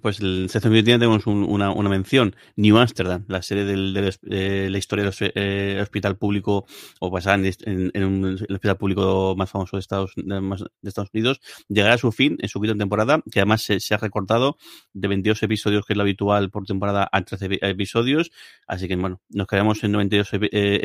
Speaker 4: Pues el sección guillotina tenemos un- una, una mención, New Amsterdam, la serie del, del eh, la historia del eh, hospital público o basada en, en- en un- el hospital público más famoso de Estados, de, más- de Estados Unidos, llegará a su fin en su quinta temporada, que además se, se ha recortado de 22 episodios, que es lo habitual por temporada, a 13 epi- episodios, así que bueno, nos quedamos en 92 epi- eh,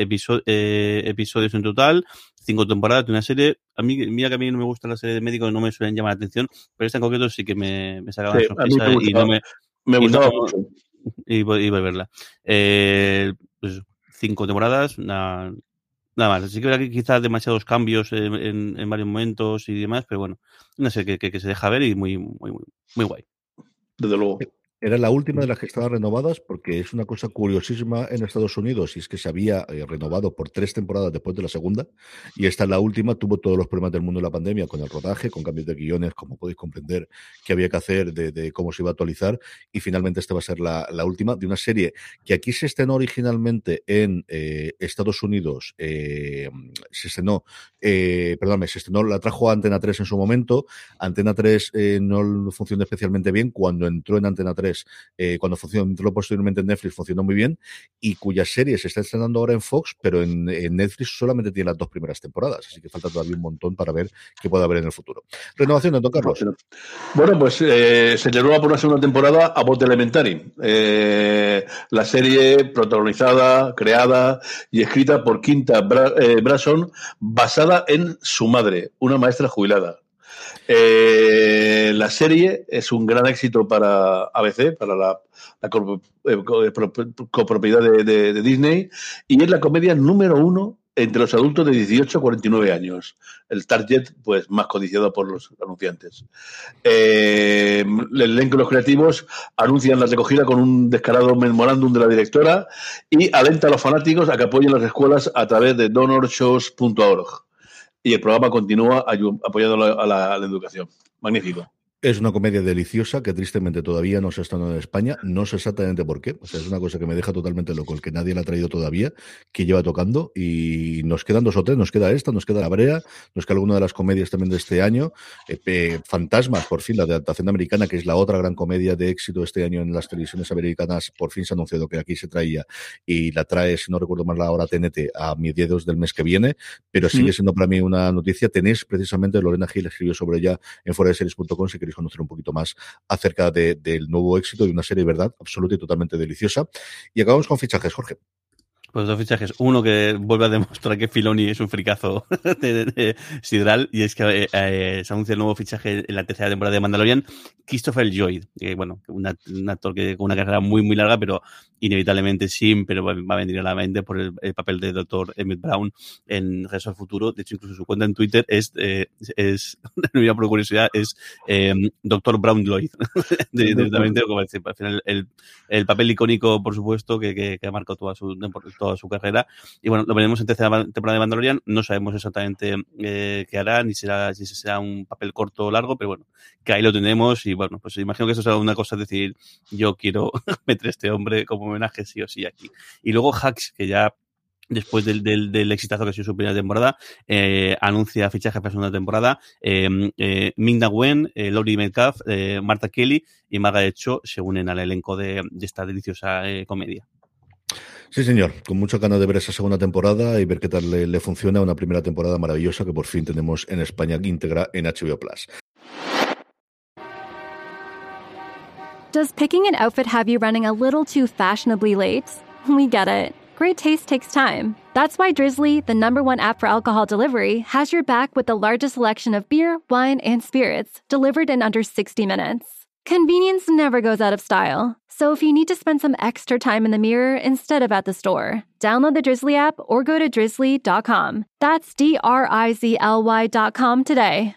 Speaker 4: eh, episodios en total, cinco temporadas de una serie, a mí, mira que a mí no me gusta la serie de médicos, no me suelen llamar la atención, pero esta en concreto sí que me, me sacaba
Speaker 5: Sí,
Speaker 4: sorpresa y no me,
Speaker 5: Me
Speaker 4: y
Speaker 5: gustaba
Speaker 4: no-
Speaker 5: mucho.
Speaker 4: y, voy- y voy a verla. Eh, pues cinco temporadas, una- Nada más. Sí que que quizás demasiados cambios en, en, en, varios momentos y demás, pero bueno, no sé, que, que, que se deja ver y muy, muy, muy, muy guay.
Speaker 5: Desde luego.
Speaker 3: Era la última de las que estaban renovadas porque es una cosa curiosísima en Estados Unidos y es que se había eh, renovado por tres temporadas después de la segunda y esta la última tuvo todos los problemas del mundo de la pandemia con el rodaje, con cambios de guiones, como podéis comprender que había que hacer de, de cómo se iba a actualizar y finalmente esta va a ser la, la, última de una serie que aquí se estrenó originalmente en eh, Estados Unidos, eh, se estrenó, eh, perdón, se estrenó, la trajo a Antena 3 en su momento, Antena 3 eh, no funcionó especialmente bien cuando entró en Antena 3 eh, cuando funcionó, posteriormente en Netflix, funcionó muy bien, y cuya serie se está estrenando ahora en Fox, pero en, Netflix solamente tiene las dos primeras temporadas, así que falta todavía un montón para ver qué puede haber en el futuro. Renovación Don Carlos.
Speaker 5: Bueno, pues eh, se renueva por una segunda temporada a Bot Elementary, eh, la serie protagonizada, creada y escrita por Quinta Bra eh, Brasson, basada en su madre, una maestra jubilada. Eh, la serie es un gran éxito para ABC, para la, la copropiedad de, Disney, y es la comedia número uno entre los adultos de 18 a 49 años, el target pues más codiciado por los anunciantes. Eh, el elenco de los creativos anuncian la recogida con un descarado memorándum de la directora y alenta a los fanáticos a que apoyen las escuelas a través de donorshows.org y el programa continúa apoyando a la, a la, educación. Magnífico.
Speaker 3: Es una comedia deliciosa que tristemente todavía no se ha estrenado en España. No sé exactamente por qué. O sea, es una cosa que me deja totalmente loco, el que nadie la ha traído todavía, que lleva tocando. Y nos quedan dos o tres. Nos queda esta, nos queda La Brea, nos queda alguna de las comedias también de este año. Eh, eh, Fantasmas, por fin, la de adaptación americana, que es la otra gran comedia de éxito este año en las televisiones americanas. Por fin se ha anunciado que aquí se traía y la trae, si no recuerdo mal, la hora TNT a mediados del mes que viene. Pero sigue siendo para mí una noticia. Tenéis precisamente, Lorena Gil escribió sobre ella en foradeseries.com si conocer un poquito más acerca de, del nuevo éxito de una serie, ¿verdad? Absoluta y totalmente deliciosa. Y acabamos con fichajes, Jorge.
Speaker 4: Pues dos fichajes. Uno que vuelve a demostrar que Filoni es un fricazo de, de, de sidral y es que eh, eh, se anuncia el nuevo fichaje en la tercera temporada de Mandalorian, Christopher Lloyd, que bueno, una, un actor que con una carrera muy muy larga, pero inevitablemente siempre va, va a venir a la mente por el, el papel de Dr. Emmett Brown en Regreso al Futuro. De hecho, incluso su cuenta en Twitter es, eh, es no por curiosidad, es eh, Dr. Brown Lloyd. Directamente, como decir, al final el, el papel icónico, por supuesto, que, que, que ha marcado toda su toda su carrera. Y bueno, lo veremos en tercera temporada de Mandalorian. No sabemos exactamente eh, qué hará, ni será, si será un papel corto o largo, pero bueno, que ahí lo tenemos. Y bueno, pues imagino que eso será una cosa, decir, yo quiero meter a este hombre como homenaje sí o sí aquí. Y luego Hacks, que ya después del, del, exitazo que ha sido su primera temporada, eh, anuncia fichaje para segunda temporada. Eh, eh, Ming-Na Wen, Laurie Metcalf, eh, Marta Kelly y Margaret Cho se unen al elenco de, de esta deliciosa eh, comedia.
Speaker 3: Sí, señor, con mucha ganas de ver esa segunda temporada y ver qué tal le, le, funciona una primera temporada maravillosa que por fin tenemos en España íntegra en HBO Plus.
Speaker 6: Does picking an outfit have you running a little too fashionably late? We get it. Great taste takes time. That's why Drizzly, the number one app for alcohol delivery, has your back with the largest selection of beer, wine, and spirits delivered in under 60 minutes. Convenience never goes out of style. So if you need to spend some extra time in the mirror instead of at the store, download the Drizzly app or go to drizzly.com. That's D R I Z L Y.com today.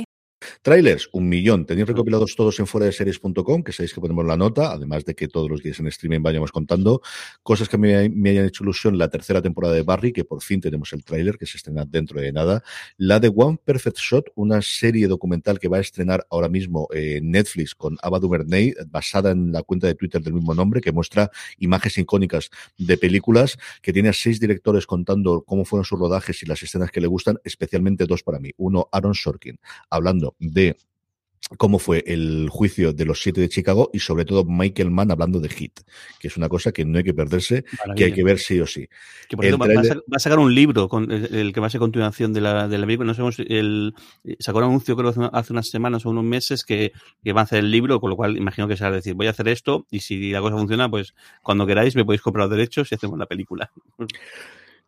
Speaker 3: Trailers, un millón. Tenéis recopilados todos en fuera de series.com, que sabéis que ponemos la nota, además de que todos los días en streaming vayamos contando cosas que me, me, hayan hecho ilusión. La tercera temporada de Barry, que por fin tenemos el tráiler, que se estrena dentro de nada. La de One Perfect Shot, una serie documental que va a estrenar ahora mismo en eh, Netflix con Ava DuVernay, basada en la cuenta de Twitter del mismo nombre, que muestra imágenes icónicas de películas, que tiene a seis directores contando cómo fueron sus rodajes y las escenas que le gustan, especialmente dos para mí. Uno, Aaron Sorkin, hablando de cómo fue el juicio de los siete de Chicago y sobre todo Michael Mann hablando de Hit, que es una cosa que no hay que perderse, que hay que ver sí o sí.
Speaker 4: Que por cierto, va, a sacar, va, a sacar un libro con el, el, que va a ser continuación de la, de la película. No sabemos, el, sacó un anuncio creo hace unas semanas o unos meses que, que, va a hacer el libro, con lo cual imagino que será decir, voy a hacer esto y si la cosa funciona, pues cuando queráis me podéis comprar los derechos y hacemos la película.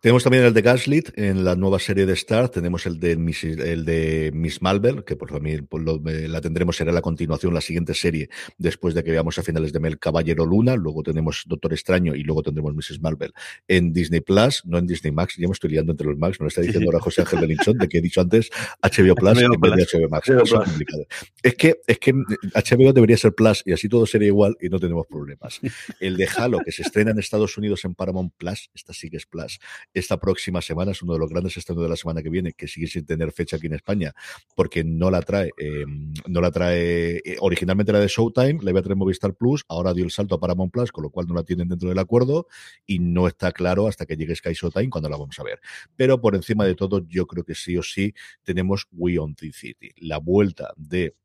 Speaker 3: Tenemos también el de Gaslit en la nueva serie de Star. Tenemos el de Miss, el de Miss Marvel, que por por lo, la tendremos, será la continuación, la siguiente serie, después de que veamos a finales de mes Caballero Luna. Luego tenemos Doctor Extraño y luego tendremos Mrs. Marvel en Disney Plus, no en Disney Max. Ya me estoy liando entre los Max. Me lo está diciendo ahora José Ángel Belinchón, de que he dicho antes HBO Plus en vez de HBO Max. HBO es complicado. Es que, es que HBO debería ser Plus y así todo sería igual y no tenemos problemas. El de Halo, que se estrena en Estados Unidos en Paramount Plus, esta sí que es Plus esta próxima semana, es uno de los grandes estrenos de la semana que viene, que sigue sin tener fecha aquí en España, porque no la trae, eh, no la trae, eh, originalmente era de Showtime, la iba a traer Movistar Plus, ahora dio el salto a Paramount Plus, con lo cual no la tienen dentro del acuerdo y no está claro hasta que llegue Sky Showtime cuando la vamos a ver. Pero por encima de todo, yo creo que sí o sí tenemos We on the City, la vuelta de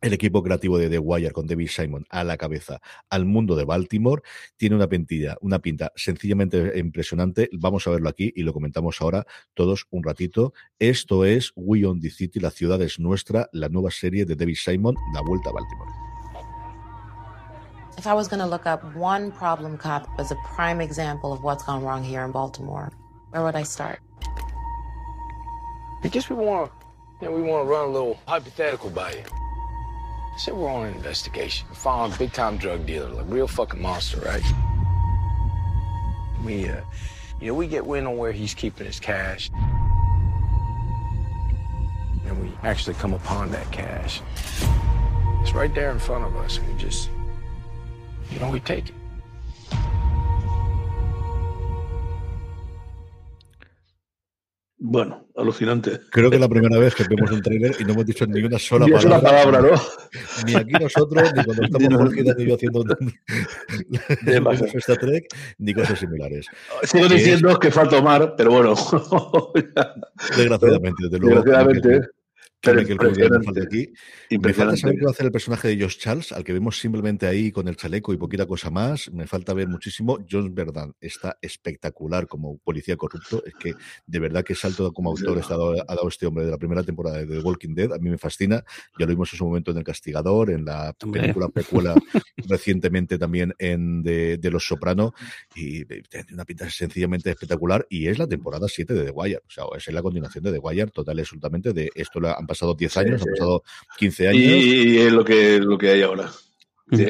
Speaker 3: el equipo creativo de The Wire con David Simon a la cabeza al mundo de Baltimore tiene una pintilla, una pinta sencillamente impresionante. Vamos a verlo aquí y lo comentamos ahora todos un ratito. Esto es We on the City, la ciudad es nuestra, la nueva serie de David Simon, La Vuelta a Baltimore.
Speaker 8: If I was going to look up one problem cop as a prime example of what's gone wrong here in Baltimore, where would I start?
Speaker 9: I guess we want, you know, we want to run a little hypothetical by you. Say we're on an investigation. We're following a big time drug dealer, like real fucking monster, right? We, uh, you know, we get wind on where he's keeping his cash. And we actually come upon that cash. It's right there in front of us, we just, you know, we take it.
Speaker 5: Bueno, alucinante.
Speaker 3: Creo que es la primera vez que vemos un trailer y no hemos dicho ni una sola
Speaker 5: ni
Speaker 3: palabra.
Speaker 5: Una palabra ¿no?
Speaker 3: Ni aquí nosotros, ni cuando estamos Jorge y yo haciendo Star Trek, ni cosas similares.
Speaker 5: Sigo diciendo es... que falta Omar, pero bueno.
Speaker 3: Desgraciadamente, desde luego.
Speaker 5: Desgraciadamente.
Speaker 3: Pero que el falta aquí. Me falta saber qué va a hacer el personaje de Josh Charles, al que vemos simplemente ahí con el chaleco y poquita cosa más. Me falta ver muchísimo. John Verdán está espectacular como policía corrupto. Es que de verdad que salto como autor ha dado, ha dado este hombre de la primera temporada de The Walking Dead. A mí me fascina. Ya lo vimos en su momento en El Castigador, en la película precuela recientemente también en de, de, Los Soprano. Y tiene una pinta sencillamente espectacular. Y es la temporada 7 de The Wire. O sea, es la continuación de The Wire, total y absolutamente. De esto lo han pasado 10 años, sí, sí. han pasado 15 años.
Speaker 5: Y es lo que, lo que hay ahora. Sí.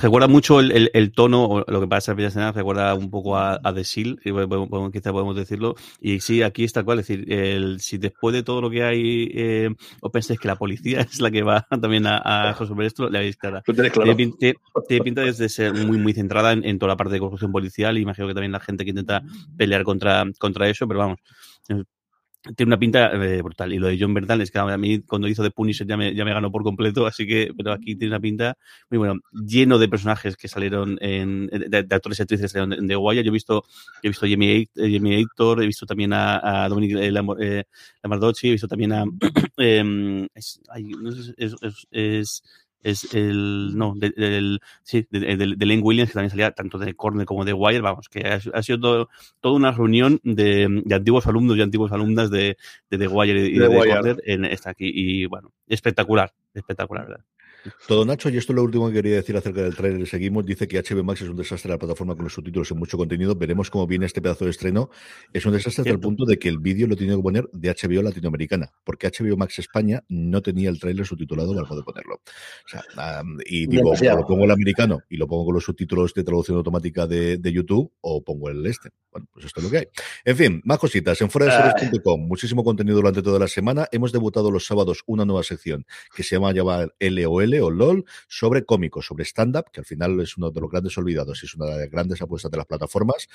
Speaker 4: Recuerda mucho el, el, el, tono, o lo que pasa en escena, recuerda un poco a, a The Seal, quizá podemos decirlo. Y sí, aquí está cual, es decir, el, si después de todo lo que hay, eh, os pensáis que la policía es la que va también a, a resolver esto, le habéis cara.
Speaker 5: Claro.
Speaker 4: Tiene, tiene, pinta de ser muy, muy centrada en, en, toda la parte de corrupción policial y imagino que también la gente que intenta pelear contra, contra eso, pero vamos, tiene una pinta eh, brutal. Y lo de John Bernal es que a mí cuando hizo The Punisher ya me, ya me ganó por completo, así que, pero aquí tiene una pinta muy bueno, lleno de personajes que salieron en, de, de actores y actrices salieron de, de Guaya. Yo he visto, he visto a Jamie Hector, he visto también a, a Dominic eh, eh, Lamardocci, he visto también a, eh, es, ay, no sé, es, es, es es el no del de, sí, de, de, de, Lane Williams que también salía tanto de Corner como de Wire vamos que ha, ha sido todo, toda una reunión de, de, antiguos alumnos y antiguas alumnas de, de, The Wire y de, de Corner en esta aquí y bueno espectacular espectacular verdad
Speaker 3: todo Nacho, y esto es lo último que quería decir acerca del trailer. Seguimos, dice que HBO Max es un desastre la plataforma con los subtítulos y mucho contenido. Veremos cómo viene este pedazo de estreno. Es un desastre hasta el punto de que el vídeo lo tiene que poner de HBO latinoamericana, porque HBO Max España no tenía el trailer subtitulado para poder ponerlo. O sea, um, y digo, o lo pongo el americano y lo pongo con los subtítulos de traducción automática de, de, YouTube, o pongo el este. Bueno, pues esto es lo que hay. En fin, más cositas. En fuera de muchísimo contenido durante toda la semana. Hemos debutado los sábados una nueva sección que se llama llamar LOL o LOL sobre cómicos, sobre stand-up, que al final es uno de los grandes olvidados y es una de las grandes apuestas de las plataformas.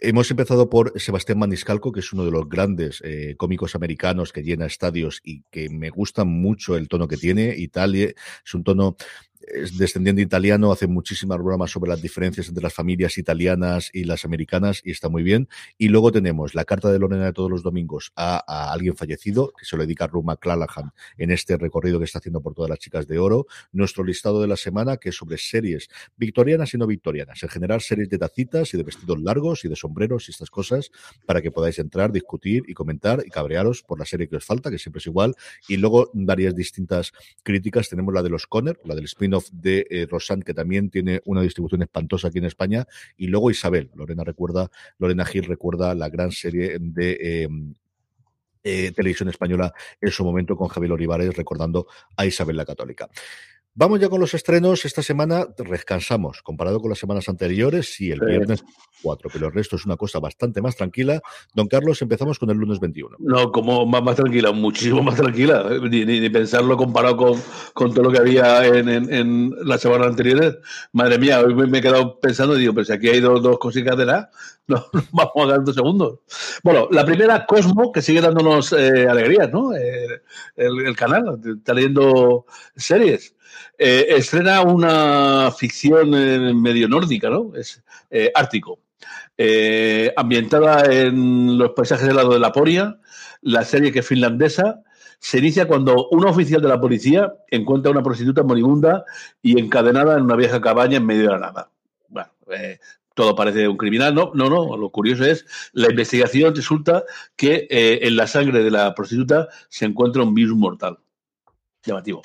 Speaker 3: Hemos empezado por Sebastián Maniscalco, que es uno de los grandes eh, cómicos americanos que llena estadios y que me gusta mucho el tono que tiene. Italia es un tono es descendiente italiano, hace muchísimas bromas sobre las diferencias entre las familias italianas y las americanas y está muy bien. Y luego tenemos la carta de Lorena de todos los domingos a, alguien fallecido, que se lo dedica a Ruma Clallahan en este recorrido que está haciendo por todas las chicas de oro. Nuestro listado de la semana, que es sobre series victorianas y no victorianas. En general, series de tacitas y de vestidos largos y de sombreros y estas cosas, para que podáis entrar, discutir y comentar y cabrearos por la serie que os falta, que siempre es igual. Y luego varias distintas críticas. Tenemos la de los Conner, la del de eh, que también tiene una distribución espantosa aquí en España. Y luego Isabel, Lorena recuerda, Lorena Gil recuerda la gran serie de eh, eh, televisión española en su momento con Javier Olivares recordando a Isabel la Católica. Vamos ya con los estrenos. Esta semana descansamos. Comparado con las semanas anteriores, sí, el viernes 4, pero el resto es una cosa bastante más tranquila. Don Carlos, empezamos con el lunes 21.
Speaker 5: No, como más, más tranquila, muchísimo más tranquila. Ni, ni- ni pensarlo comparado con, con todo lo que había en, en, en las semanas anteriores. Madre mía, hoy me, he quedado pensando y digo, pero si aquí hay dos, dos cositas de nada, no, vamos a dar dos segundos. Bueno, la primera, Cosmo, que sigue dándonos eh, alegrías, ¿no? Eh, el, el canal, está leyendo series. Eh, estrena una ficción medio nórdica, ¿no? Es eh, Ártico. Eh, ambientada en los paisajes del lado de la Poria, la serie que es finlandesa, se inicia cuando un oficial de la policía encuentra a una prostituta moribunda y encadenada en una vieja cabaña en medio de la nada. Bueno, todo parece un criminal, no, no, no. Lo curioso es la investigación resulta que en la sangre de la prostituta se encuentra un virus mortal. Llamativo.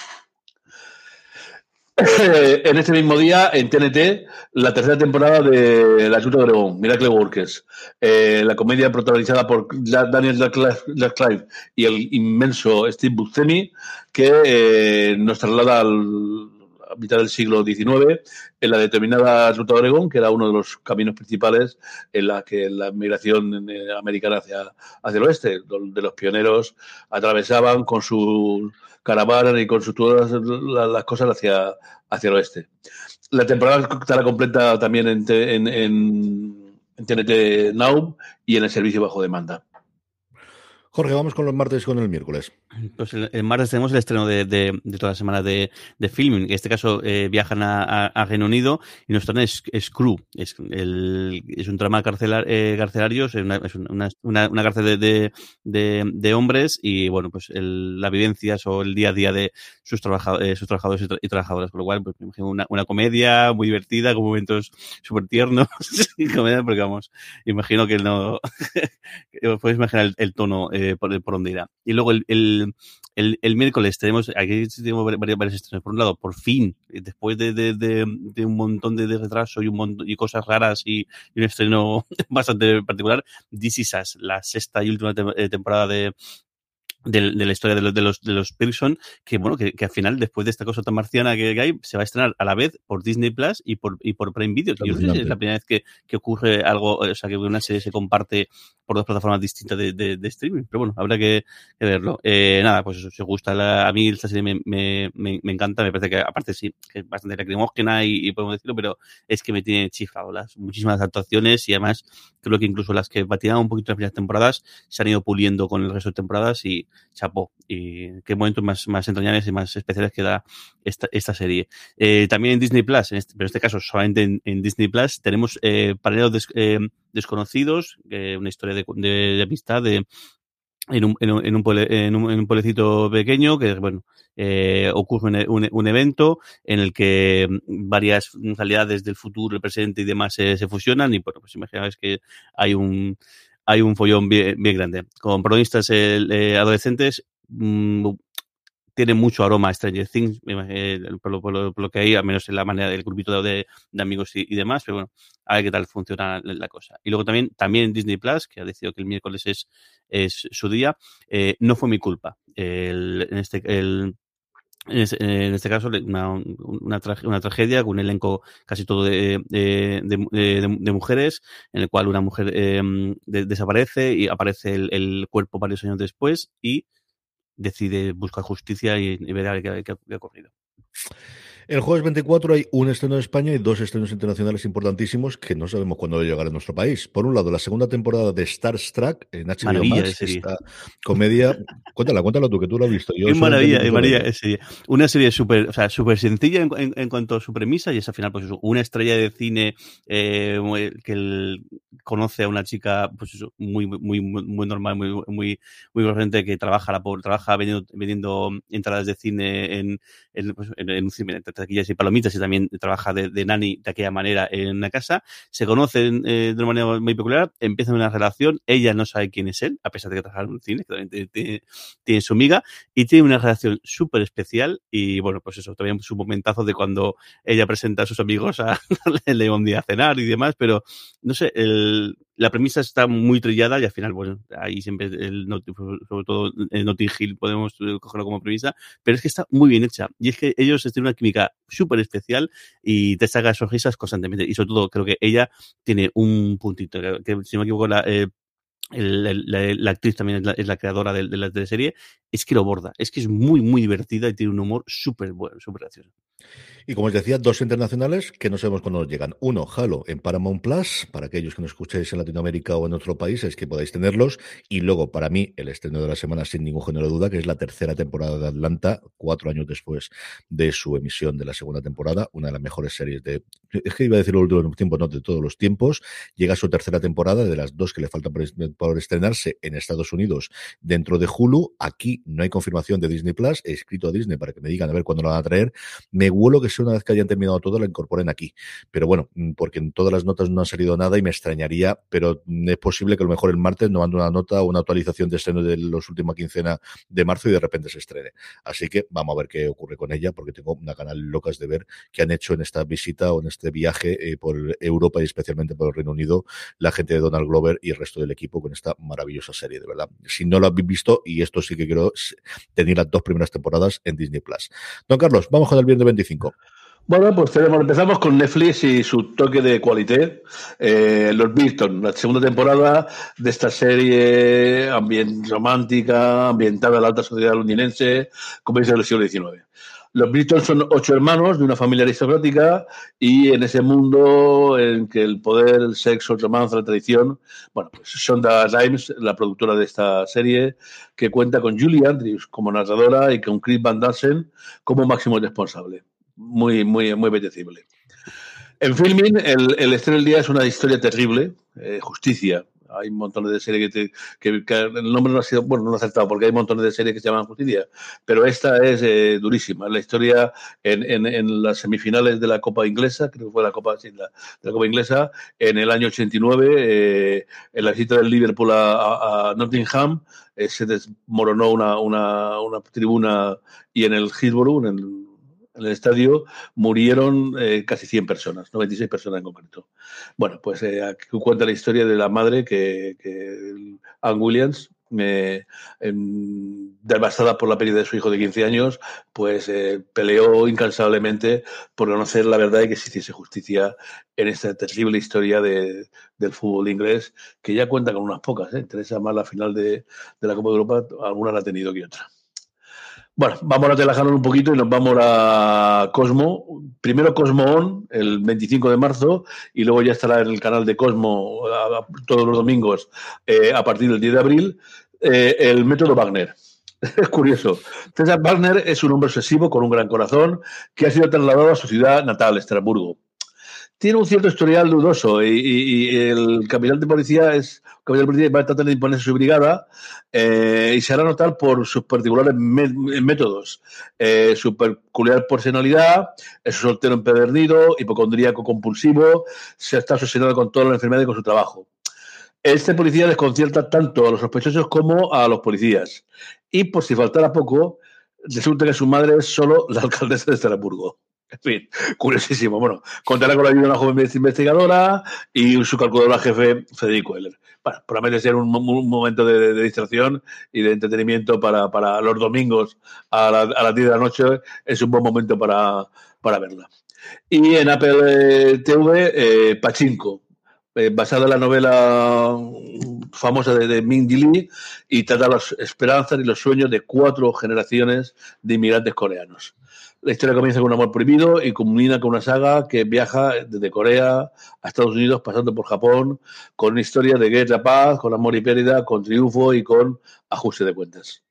Speaker 5: en este mismo día, en TNT, la tercera temporada de La Chuta de Oregón, Miracle Workers, eh, la comedia protagonizada por Daniel Radcliffe y el inmenso Steve Buscemi, que eh, nos traslada al, a mitad del siglo XIX en la determinada Ruta de Oregón, que era uno de los caminos principales en la que la migración americana hacia, hacia el oeste, donde los pioneros atravesaban con su caravana y con su, todas la- las cosas hacia, hacia el oeste. La temporada estará completa también en, en- en TNT Now y en el servicio bajo demanda.
Speaker 3: Jorge, vamos con los martes y con el miércoles.
Speaker 4: Pues el, martes tenemos el estreno de, de- toda la semana de, de filming. En este caso eh, viajan a, a- Reino Unido y nos traen Screw. Es, el- es un drama carcelar, eh, carcelario, es una, una, una- una cárcel de, de, hombres y bueno, pues el- las vivencias o el día a día de sus, trabaja- eh, sus trabajadores y, tra- y trabajadoras. Por lo cual, pues me imagino una, comedia muy divertida, con momentos súper tiernos. comedia, porque vamos, imagino que no. podéis imaginar el, el tono eh, por, por donde irá. Y luego el, el, el, miércoles tenemos, aquí tenemos varios, varios estrenos. Por un lado, por fin, eh, después de, de, de, un montón de, retraso y un montón y cosas raras y, un estreno bastante particular, This Is la sexta y última eh, temporada de, de, de la historia de los, de los, de los Pearson, que bueno, que, que al final, después de esta cosa tan marciana que, hay, se va a estrenar a la vez por Disney Plus y por, y por Prime Video. Yo no sé si es la primera vez que, que ocurre algo, o sea, que una serie se comparte por dos plataformas distintas de, de, de streaming, pero bueno, habrá que, que verlo. Eh, nada, pues eso, si os gusta la, a mí esta serie me, me, me, me encanta, me parece que aparte sí, que es bastante lacrimógena y, y podemos decirlo, pero es que me tiene chiflado las muchísimas actuaciones y además creo que incluso las que batieron un poquito las primeras temporadas se han ido puliendo con el resto de temporadas y chapó. Y qué momentos más, más entrañables y más especiales que da esta, esta serie. Eh, también en Disney Plus, en este, pero en este caso solamente en, Disney Plus, tenemos eh, Paralelos eh, Desconocidos, eh, una historia de, de, de amistad de, en un, en un, en en un, en un pueblecito pequeño que, bueno, eh, ocurre un, un- un evento en el que varias realidades del futuro, el presente y demás se, se fusionan y, bueno, pues imaginaos que hay un, hay un follón bien, bien grande. Con protagonistas eh, adolescentes, mm, tiene mucho aroma Stranger Things, eh, por, lo, que hay, al menos en la manera del grupito de, de amigos y, demás, pero bueno, a ver qué tal funciona la, la cosa. Y luego también, también Disney Plus, que ha decidido que el miércoles es, es su día, eh, no fue mi culpa. El- en este, el, en este, en este caso, una, una, trage- una tragedia con un elenco casi todo de, de, de- de- mujeres, en el cual una mujer eh, de- desaparece y aparece el, cuerpo varios años después y decide buscar justicia y, y ver qué- qué ha ocurrido.
Speaker 3: El jueves 24 hay un estreno en España y dos estrenos internacionales importantísimos que no sabemos cuándo va a llegar a nuestro país. Por un lado, la segunda temporada de Star Trek en HBO
Speaker 4: Maravilla
Speaker 3: Max, esta comedia. Cuéntala, cuéntala tú, que tú lo has visto. Yo
Speaker 4: Es maravilla, es maravilla, serie. Una serie súper, o sea, súper sencilla en, en- en cuanto a su premisa y es al final, pues una estrella de cine eh, que él conoce a una chica, pues eso, muy, muy, muy, normal, muy, muy, muy corriente que trabaja, la pobre, trabaja vendiendo, vendiendo entradas de cine en, en, pues, en- en entre taquillas y palomitas y también trabaja de, de nani de aquella manera en una casa. Se conocen eh, de una manera muy peculiar, empiezan una relación, ella no sabe quién es él, a pesar de que trabaja en un cine, que también tiene, tiene- tiene su amiga, y tiene una relación súper especial y bueno, pues eso, también su momentazo de cuando ella presenta a sus amigos a le un día a cenar y demás, pero no sé, el, la premisa está muy trillada y al final, bueno, ahí siempre el, sobre todo el Notting Hill podemos eh, cogerlo como premisa, pero es que está muy bien hecha y es que ellos tienen una química súper especial y te saca sonrisas constantemente y sobre todo creo que ella tiene un puntito, que, que si no me equivoco la... eh, la, actriz también es la, es la creadora de, de la teleserie, es que lo borda, es que es muy, muy divertida y tiene un humor súper bueno, súper gracioso.
Speaker 3: Y como os decía, dos internacionales que no sabemos cuándo nos llegan. Uno, Halo en Paramount Plus, para aquellos que nos escuchéis en Latinoamérica o en otros países que podáis tenerlos. Y luego, para mí, el estreno de la semana, sin ningún género de duda, que es la tercera temporada de Atlanta, cuatro años después de su emisión de la segunda temporada, una de las mejores series de. Es que iba a decir los últimos tiempos, no de todos los tiempos. Llega su tercera temporada, de las dos que le faltan por, estrenarse en Estados Unidos dentro de Hulu. Aquí no hay confirmación de Disney Plus. He escrito a Disney para que me digan a ver cuándo lo van a traer. Me huelo que sea una vez que hayan terminado todo, la incorporen aquí. Pero bueno, mm, porque en todas las notas no ha salido nada y me extrañaría, pero mm, es posible que a lo mejor el martes no mande una nota o una actualización de estreno de los últimos quincena de marzo y de repente se estrene. Así que vamos a ver qué ocurre con ella, porque tengo una canal locas de ver que han hecho en esta visita o en este viaje eh, por Europa y especialmente por el Reino Unido la gente de Donald Glover y el resto del equipo con esta maravillosa serie, de verdad. Si no lo habéis visto, y esto sí que quiero tener las dos primeras temporadas en Disney Plus. Don Carlos, vamos con el viernes 25.
Speaker 5: Bueno, pues tenemos, empezamos con Netflix y su toque de cualité. Eh, Los Bilton, la segunda temporada de esta serie ambient, romántica, ambientada en la alta sociedad londinense, comienza en el siglo XIX. Los Bilton son ocho hermanos de una familia aristocrática y en ese mundo en que el poder, el sexo, el romance, la tradición, bueno, pues Shonda Rhimes, la productora de esta serie, que cuenta con Julie Andrews como narradora y con Chris Van Dassen como máximo responsable muy, muy, muy apetecible. En filming, el, el estreno del día es una historia terrible, eh, justicia. Hay montón de series que, te- que- el nombre no ha sido, bueno, no ha acertado, porque hay montón de series que se llaman Justicia, pero esta es eh, durísima. La historia en, en- en las semifinales de la Copa Inglesa, creo que fue la Copa, sí, la- de la Copa Inglesa, en el año 89, eh, en la visita del Liverpool a Nottingham, eh, se desmoronó una, una, una tribuna y en el Hillsborough, en el, en el estadio, murieron eh, casi 100 personas, 96 personas en concreto. Bueno, pues eh, aquí cuenta la historia de la madre que, que Ann Williams, eh, em, devastada por la pérdida de su hijo de 15 años, pues eh, peleó incansablemente por conocer la verdad y que se hiciese justicia en esta terrible historia de- del fútbol inglés, que ya cuenta con unas pocas. ¿eh? Interesa más la final de la Copa de Europa, alguna la ha tenido que otra. Bueno, vamos a relajarnos un poquito y nos vamos a Cosmo. Primero Cosmo On, el 25 de marzo, y luego ya estará en el canal de Cosmo todos los domingos eh, a partir del 10 de abril, eh, el método Wagner. Es curioso. César Wagner es un hombre obsesivo con un gran corazón que ha sido trasladado a su ciudad natal, Estrasburgo. Tiene un cierto historial dudoso y, el capitán de policía es capitán de policía va a tratar de imponerse su brigada eh, y se hará notar por sus particulares me- métodos, eh, su peculiar personalidad, es soltero empedernido, hipocondríaco compulsivo, se está obsesionado con toda la enfermedad y con su trabajo. Este policía desconcierta tanto a los sospechosos como a los policías. Y por si faltara poco, resulta que su madre es solo la alcaldesa de Estrasburgo. En fin, curiosísimo. Bueno, contará con la ayuda de una joven investigadora y su calculadora jefe, Federico Heller. Bueno, promete ser un, un momento de, distracción y de entretenimiento para, los domingos a, la- a las 10 de la noche. Es un buen momento para, para verla. Y en Apple eh, TV, eh, Pachinko. eh, basada en la novela famosa de, de Min Lee y trata las esperanzas y los sueños de cuatro generaciones de inmigrantes coreanos. La historia comienza con un amor prohibido y culmina con una saga que viaja desde Corea a Estados Unidos, pasando por Japón, con una historia de guerra, paz, con amor y pérdida, con triunfo y con ajuste de cuentas.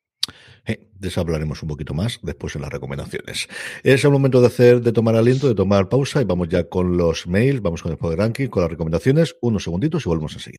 Speaker 3: Eh, de eso hablaremos un poquito más después en las recomendaciones. Es el momento de hacer, de tomar aliento, de tomar pausa y vamos ya con los mails, vamos con el Poder Ranking, con las recomendaciones, unos segunditos y volvemos a seguir.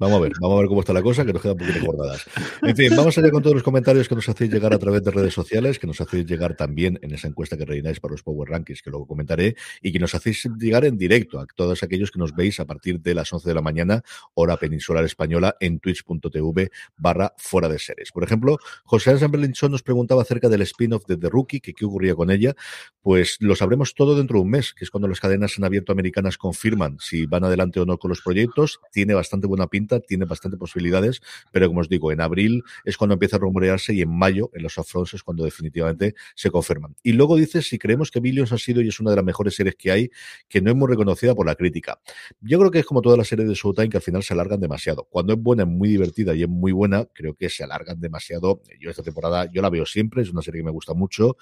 Speaker 3: Vamos a ver, vamos a ver cómo está la cosa, que nos queda un poquito guardadas. En fin, vamos allá con todos los comentarios que nos hacéis llegar a través de redes sociales, que nos hacéis llegar también en esa encuesta que rellenáis para los Power Rankings, que luego comentaré, y que nos hacéis llegar en directo a todos aquellos que nos veis a partir de las 11 de la mañana, hora peninsular española, en twitch.tv barra fuera de series. Por ejemplo, José Ángel Belinchón nos preguntaba acerca del spin-off de The Rookie, que qué ocurría con ella. Pues lo sabremos todo dentro de un mes, que es cuando las cadenas en abierto americanas confirman si van adelante o no con los proyectos. Tiene bastante buena pinta, tiene bastante posibilidades, pero como os digo, en abril es cuando empieza a rumorearse y en mayo, en los upfronts, es cuando definitivamente se confirman. Y luego dice si creemos que Billions ha sido y es una de las mejores series que hay, que no es muy reconocida por la crítica. Yo creo que es como todas las series de Showtime que al final se alargan demasiado. Cuando es buena, es muy divertida y es muy buena, creo que se alargan demasiado. Yo esta temporada, yo la veo siempre, es una serie que me gusta mucho.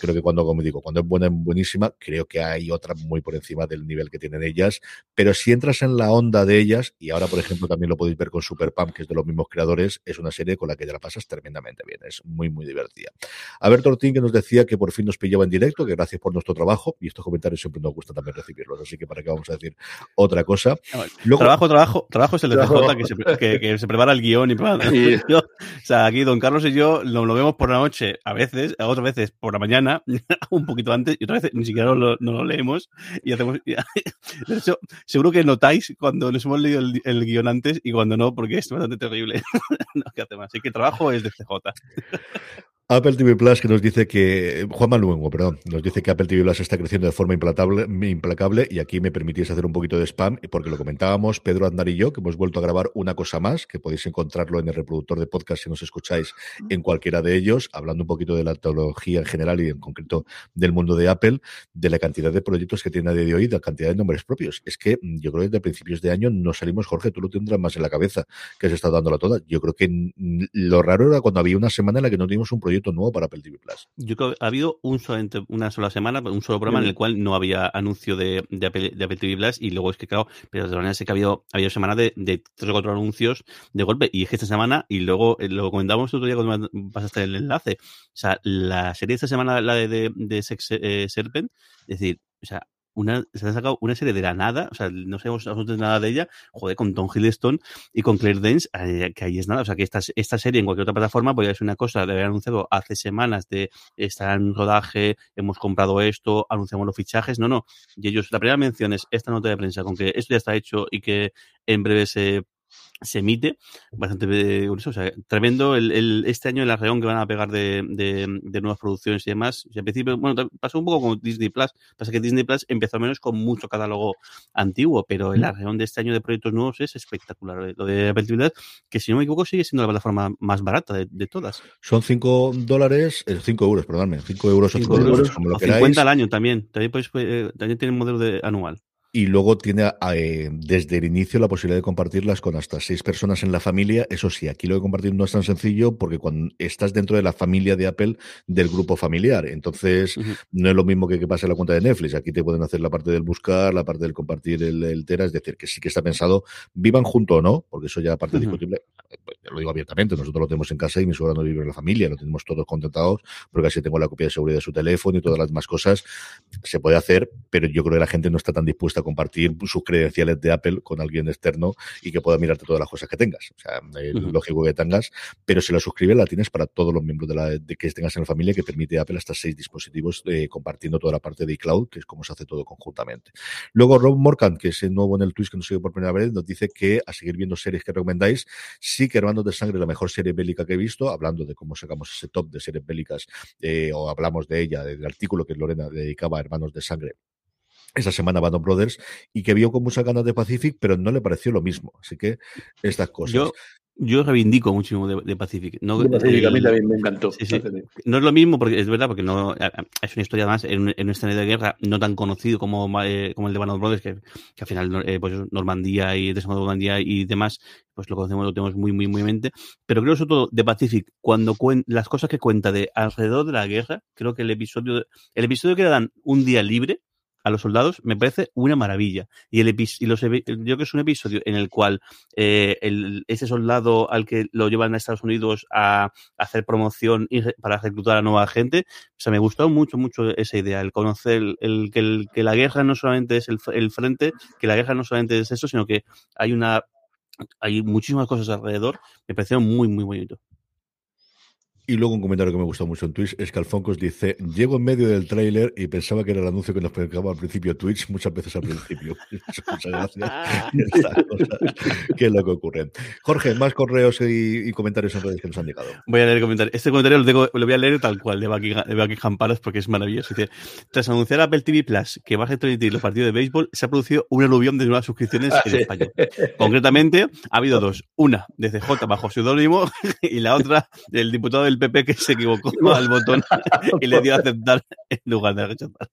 Speaker 3: Creo que cuando, como digo, cuando es buena, es buenísima, creo que hay otra muy por encima del nivel que tienen ellas. Pero si entras en la onda de ellas, y ahora, por ejemplo, también lo podéis ver con Super Pump, que es de los mismos creadores, es una serie con la que te la pasas tremendamente bien. Es muy, muy divertida. A ver, Tortín, que nos decía que por fin nos pillaba en directo, que gracias por nuestro trabajo, y estos comentarios siempre nos gusta también recibirlos, así que para qué vamos a decir otra cosa. Luego-
Speaker 4: trabajo, trabajo, trabajo es el de. CJ que se, que, que se prepara el guion Y- Yo, o sea, aquí don Carlos y yo lo, lo vemos por la noche a veces, a otras veces por la mañana, un poquito antes, y otras veces ni siquiera lo, no lo leemos y hacemos. de hecho, seguro que notáis cuando nos hemos leído el, el guion antes y cuando no, porque es bastante terrible. no, ¿qué hacemos? Así que trabajo es de CJ.
Speaker 3: Apple TV Plus que nos dice que Juan Manuengo, perdón, nos dice que Apple TV Plus está creciendo de forma implacable, implacable y aquí me permitís hacer un poquito de spam porque lo comentábamos Pedro Aznar y yo que hemos vuelto a grabar una cosa más que podéis encontrarlo en el reproductor de podcast si nos escucháis en cualquiera de ellos, hablando un poquito de la tecnología en general y en concreto del mundo de Apple, de la cantidad de proyectos que tiene a día de hoy, de la cantidad de nombres propios. Es que mm, yo creo que desde principios de año no salimos, Jorge, tú lo tendrás más en la cabeza que se está dándola toda. Yo creo que mm, lo raro era cuando había una semana en la que no teníamos un proyecto nuevo para Apple TV Plus.
Speaker 4: Yo creo que ha habido un solamente una sola semana, un solo programa en el cual no había anuncio de, de, Apple, de Apple TV Plus y luego es que, claro, pero de todas maneras sé que ha habido, ha habido semana de, de tres o cuatro anuncios de golpe y es que esta semana, y luego eh, lo comentábamos otro día cuando pasaste el enlace, o sea, la serie de esta semana, la de, de, de Sex eh, Serpent, es decir, o sea, una, se ha sacado una serie de la nada, o sea, no sabemos absolutamente nada de ella, joder, con Tom Hiddleston y con Claire Danes, eh, que ahí es nada, o sea, que esta, esta serie en cualquier otra plataforma podría ser una cosa de haber anunciado hace semanas de estar en rodaje, hemos comprado esto, anunciamos los fichajes, no, no, y ellos, la primera mención es esta nota de prensa con que esto ya está hecho y que en breve se se emite bastante eh, curioso, o sea, tremendo el, el, este año el arreón que van a pegar de, de, de nuevas producciones y demás. Sea, al principio, bueno, pasó un poco como Disney Plus, pasa que Disney Plus empezó al menos con mucho catálogo antiguo, pero el arreón de este año de proyectos nuevos es espectacular. Lo de Apple TV que si no me equivoco sigue siendo la plataforma más barata de, de todas.
Speaker 3: Son 5 dólares, 5 euros, perdónme, 5 euros o 5 euros, como lo
Speaker 4: o
Speaker 3: queráis.
Speaker 4: 50 al año también, también, podéis, eh, también tienen modelo de anual.
Speaker 3: Y luego tiene eh, desde el inicio la posibilidad de compartirlas con hasta seis personas en la familia. Eso sí, aquí lo de compartir no es tan sencillo porque cuando estás dentro de la familia de Apple del grupo familiar, entonces no es lo mismo que que pase en la cuenta de Netflix. Aquí te pueden hacer la parte del buscar, la parte del compartir el, el Tera, es decir, que sí que está pensado, vivan junto o no, porque eso ya parte discutible. Pues, lo digo abiertamente, nosotros lo tenemos en casa y mi suegra no vive en la familia, lo tenemos todos contentados, porque así tengo la copia de seguridad de su teléfono y todas las demás cosas. Se puede hacer, pero yo creo que la gente no está tan dispuesta compartir sus credenciales de Apple con alguien externo y que pueda mirarte todas las cosas que tengas. O sea, es lógico que tengas, pero si la suscribes la tienes para todos los miembros de la de que tengas en la familia que permite Apple hasta seis dispositivos eh, compartiendo toda la parte de iCloud, que es como se hace todo conjuntamente. Luego Rob Morgan, que es el nuevo en el Twitch que nos sigue por primera vez, nos dice que a seguir viendo series que recomendáis, sí que Hermanos de Sangre es la mejor serie bélica que he visto, hablando de cómo sacamos ese top de series bélicas, eh, o hablamos de ella, del artículo que Lorena dedicaba a Hermanos de Sangre esa semana Band of Brothers y que vio con muchas ganas de Pacific, pero no le pareció lo mismo. Así que estas cosas.
Speaker 4: Yo, yo reivindico muchísimo de, de Pacific. No,
Speaker 5: De Pacific, a mí también me encantó.
Speaker 4: Sí, sí. No es lo mismo, porque es verdad, porque no es una historia más en, un- en un escenario de guerra no tan conocido como, eh, como el de Band of Brothers, que, que al final, eh, pues Normandía y de Normandía y demás, pues lo conocemos, lo tenemos muy, muy, muy en mente. Pero creo sobre todo de Pacific, cuando cuen- las cosas que cuenta de alrededor de la guerra, creo que el episodio, el episodio que le dan un día libre a los soldados me parece una maravilla. Y, el y los, yo creo que es un episodio en el cual eh, el, ese soldado al que lo llevan a Estados Unidos a, hacer promoción y para reclutar a nueva gente, o sea, me gustó mucho, mucho esa idea, el conocer el, que, el- que la guerra no solamente es el frente, que la guerra no solamente es eso, sino que hay una hay muchísimas cosas alrededor, me pareció muy, muy bonito.
Speaker 3: Y luego un comentario que me gustó mucho en Twitch es que Alfoncos dice, llego en medio del tráiler y pensaba que era el anuncio que nos pegaba al principio Twitch, muchas veces al principio. Muchas gracias. Estas cosas que es lo que ocurre. Jorge, más correos y, y comentarios en redes que nos han llegado.
Speaker 4: Voy a leer el comentario. Este comentario lo, tengo- lo voy a leer tal cual, de Buckingham, de Buckingham Palace, porque es maravilloso. Dice, tras anunciar a Apple TV Plus que va a retransmitir los partidos de béisbol, se ha producido un aluvión de nuevas suscripciones
Speaker 5: Ah,
Speaker 4: en
Speaker 5: sí.
Speaker 4: español. Concretamente, ha habido dos. Una de CJ bajo seudónimo y la otra del diputado del PP que se equivocó al botón y le dio a aceptar en lugar de rechazar.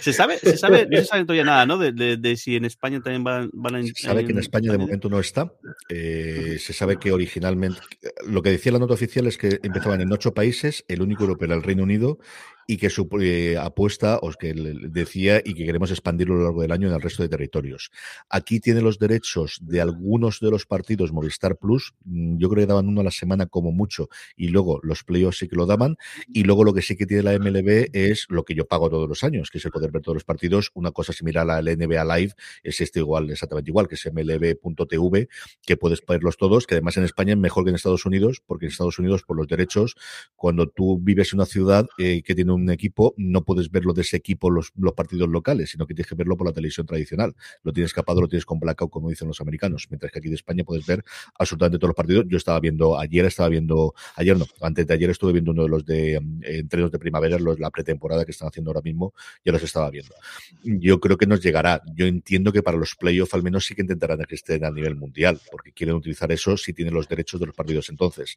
Speaker 4: Se sabe, se sabe, no se sabe todavía nada, ¿no? De, de- de si en España también van, van a.
Speaker 3: Se sabe que en España de momento no está. Eh, se sabe que originalmente, lo que decía la nota oficial es que empezaban en ocho países, el único europeo era el Reino Unido, y que su eh, apuesta, o que decía, y que queremos expandirlo a lo largo del año en el resto de territorios. Aquí tiene los derechos de algunos de los partidos Movistar Plus, mm, yo creo que daban uno a la semana como mucho, y luego los playoffs sí que lo daban, y luego lo que sí que tiene la MLB es lo que yo pago todos los años, que es el poder ver todos los partidos, una cosa similar a la NBA Live, es este igual, exactamente igual, que es mlb.tv, que puedes verlos todos, que además en España es mejor que en Estados Unidos, porque en Estados Unidos, por los derechos, cuando tú vives en una ciudad eh, que tiene un equipo, no puedes verlo de ese equipo los, los partidos locales, sino que tienes que verlo por la televisión tradicional. Lo tienes capado, lo tienes con blackout, como dicen los americanos, mientras que aquí de España puedes ver absolutamente todos los partidos. Yo estaba viendo, ayer estaba viendo, ayer no, antes de ayer estuve viendo uno de los de mm, entrenos de primavera, los, la pretemporada que están haciendo ahora mismo, ya los estaba viendo. Yo creo que nos llegará. Yo entiendo que para los playoffs al menos sí que intentarán que a nivel mundial, porque quieren utilizar eso si tienen los derechos de los partidos entonces.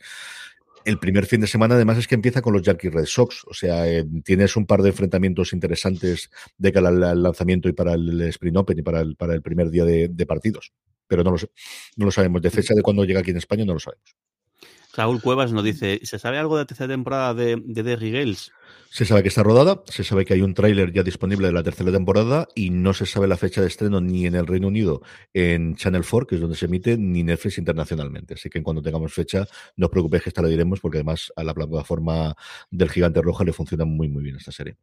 Speaker 3: El primer fin de semana, además, es que empieza con los Yankees Red Sox. O sea, eh, tienes un par de enfrentamientos interesantes de cara al, lanzamiento y para el Sprint Open y para el, para el primer día de, partidos. Pero no lo sabemos. De fecha de cuando llega aquí en España, no lo sabemos.
Speaker 4: Raúl Cuevas nos dice, ¿se sabe algo de la tercera temporada de, de Derry?
Speaker 3: Se sabe que está rodada, se sabe que hay un tráiler ya disponible de la tercera temporada y no se sabe la fecha de estreno ni en el Reino Unido en Channel 4, que es donde se emite, ni Netflix internacionalmente. Así que cuando tengamos fecha, no os preocupéis que esta la diremos porque además a la plataforma del Gigante Roja le funciona muy muy bien esta serie.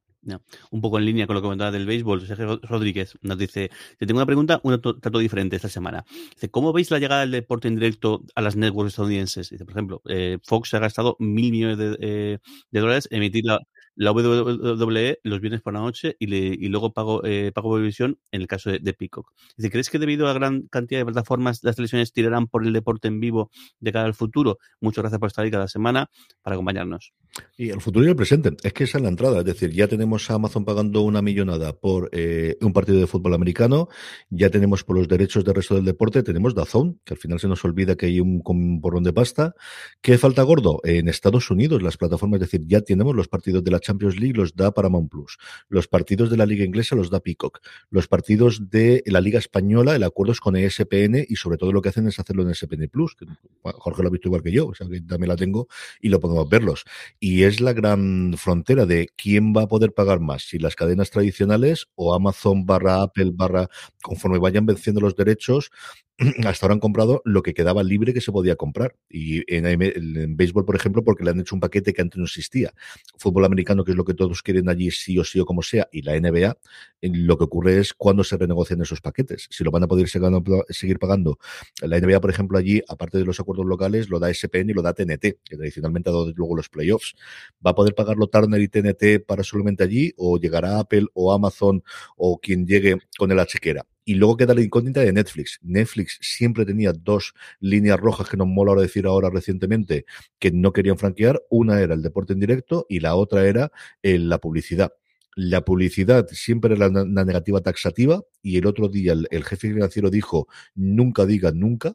Speaker 4: Un poco en línea con lo que comentaba del béisbol, Sergio Rodríguez nos dice, te tengo una pregunta, un to- trato diferente esta semana. Dice, ¿cómo veis la llegada del deporte en directo a las networks estadounidenses? Dice, por ejemplo, eh, Fox se ha gastado mil millones de, eh, de dólares en emitir la, la WWE los viernes por la noche y, le, y luego pago, eh, pago por visión en el caso de, de Peacock. Dice, ¿crees que debido a la gran cantidad de plataformas las televisiones tirarán por el deporte en vivo de cara al futuro? Muchas gracias por estar ahí cada semana para acompañarnos.
Speaker 3: Y el futuro y el presente. Es que esa es la entrada. Es decir, ya tenemos a Amazon pagando una millonada por eh, un partido de fútbol americano. Ya tenemos por los derechos del resto del deporte. Tenemos Dazón, que al final se nos olvida que hay un, un porrón de pasta. ¿Qué falta gordo? En Estados Unidos, las plataformas, es decir, ya tenemos los partidos de la Champions League los da Paramount Plus. Los partidos de la Liga Inglesa los da Peacock. Los partidos de la Liga Española, el acuerdo es con ESPN y sobre todo lo que hacen es hacerlo en ESPN Plus. Que Jorge lo ha visto igual que yo, o sea que también la tengo y lo podemos verlos. Y es la gran frontera de quién va a poder pagar más, si las cadenas tradicionales o Amazon barra Apple barra, conforme vayan venciendo los derechos, hasta ahora han comprado lo que quedaba libre que se podía comprar. Y en, béisbol, por ejemplo, porque le han hecho un paquete que antes no existía. Fútbol americano, que es lo que todos quieren allí, sí o sí o como sea, y la NBA, lo que ocurre es cuando se renegocian esos paquetes. Si lo van a poder seguir pagando. La NBA, por ejemplo, allí, aparte de los acuerdos locales, lo da SPN y lo da TNT, que tradicionalmente ha dado luego los playoffs. ¿Va a poder pagarlo Turner y TNT para solamente allí? ¿O llegará Apple o Amazon o quien llegue con el chequera? Y luego queda la incógnita de Netflix. Netflix siempre tenía dos líneas rojas que nos mola ahora decir ahora recientemente que no querían franquear. Una era el deporte en directo y la otra era eh, la publicidad. La publicidad siempre era una negativa taxativa y el otro día el, el jefe financiero dijo nunca diga nunca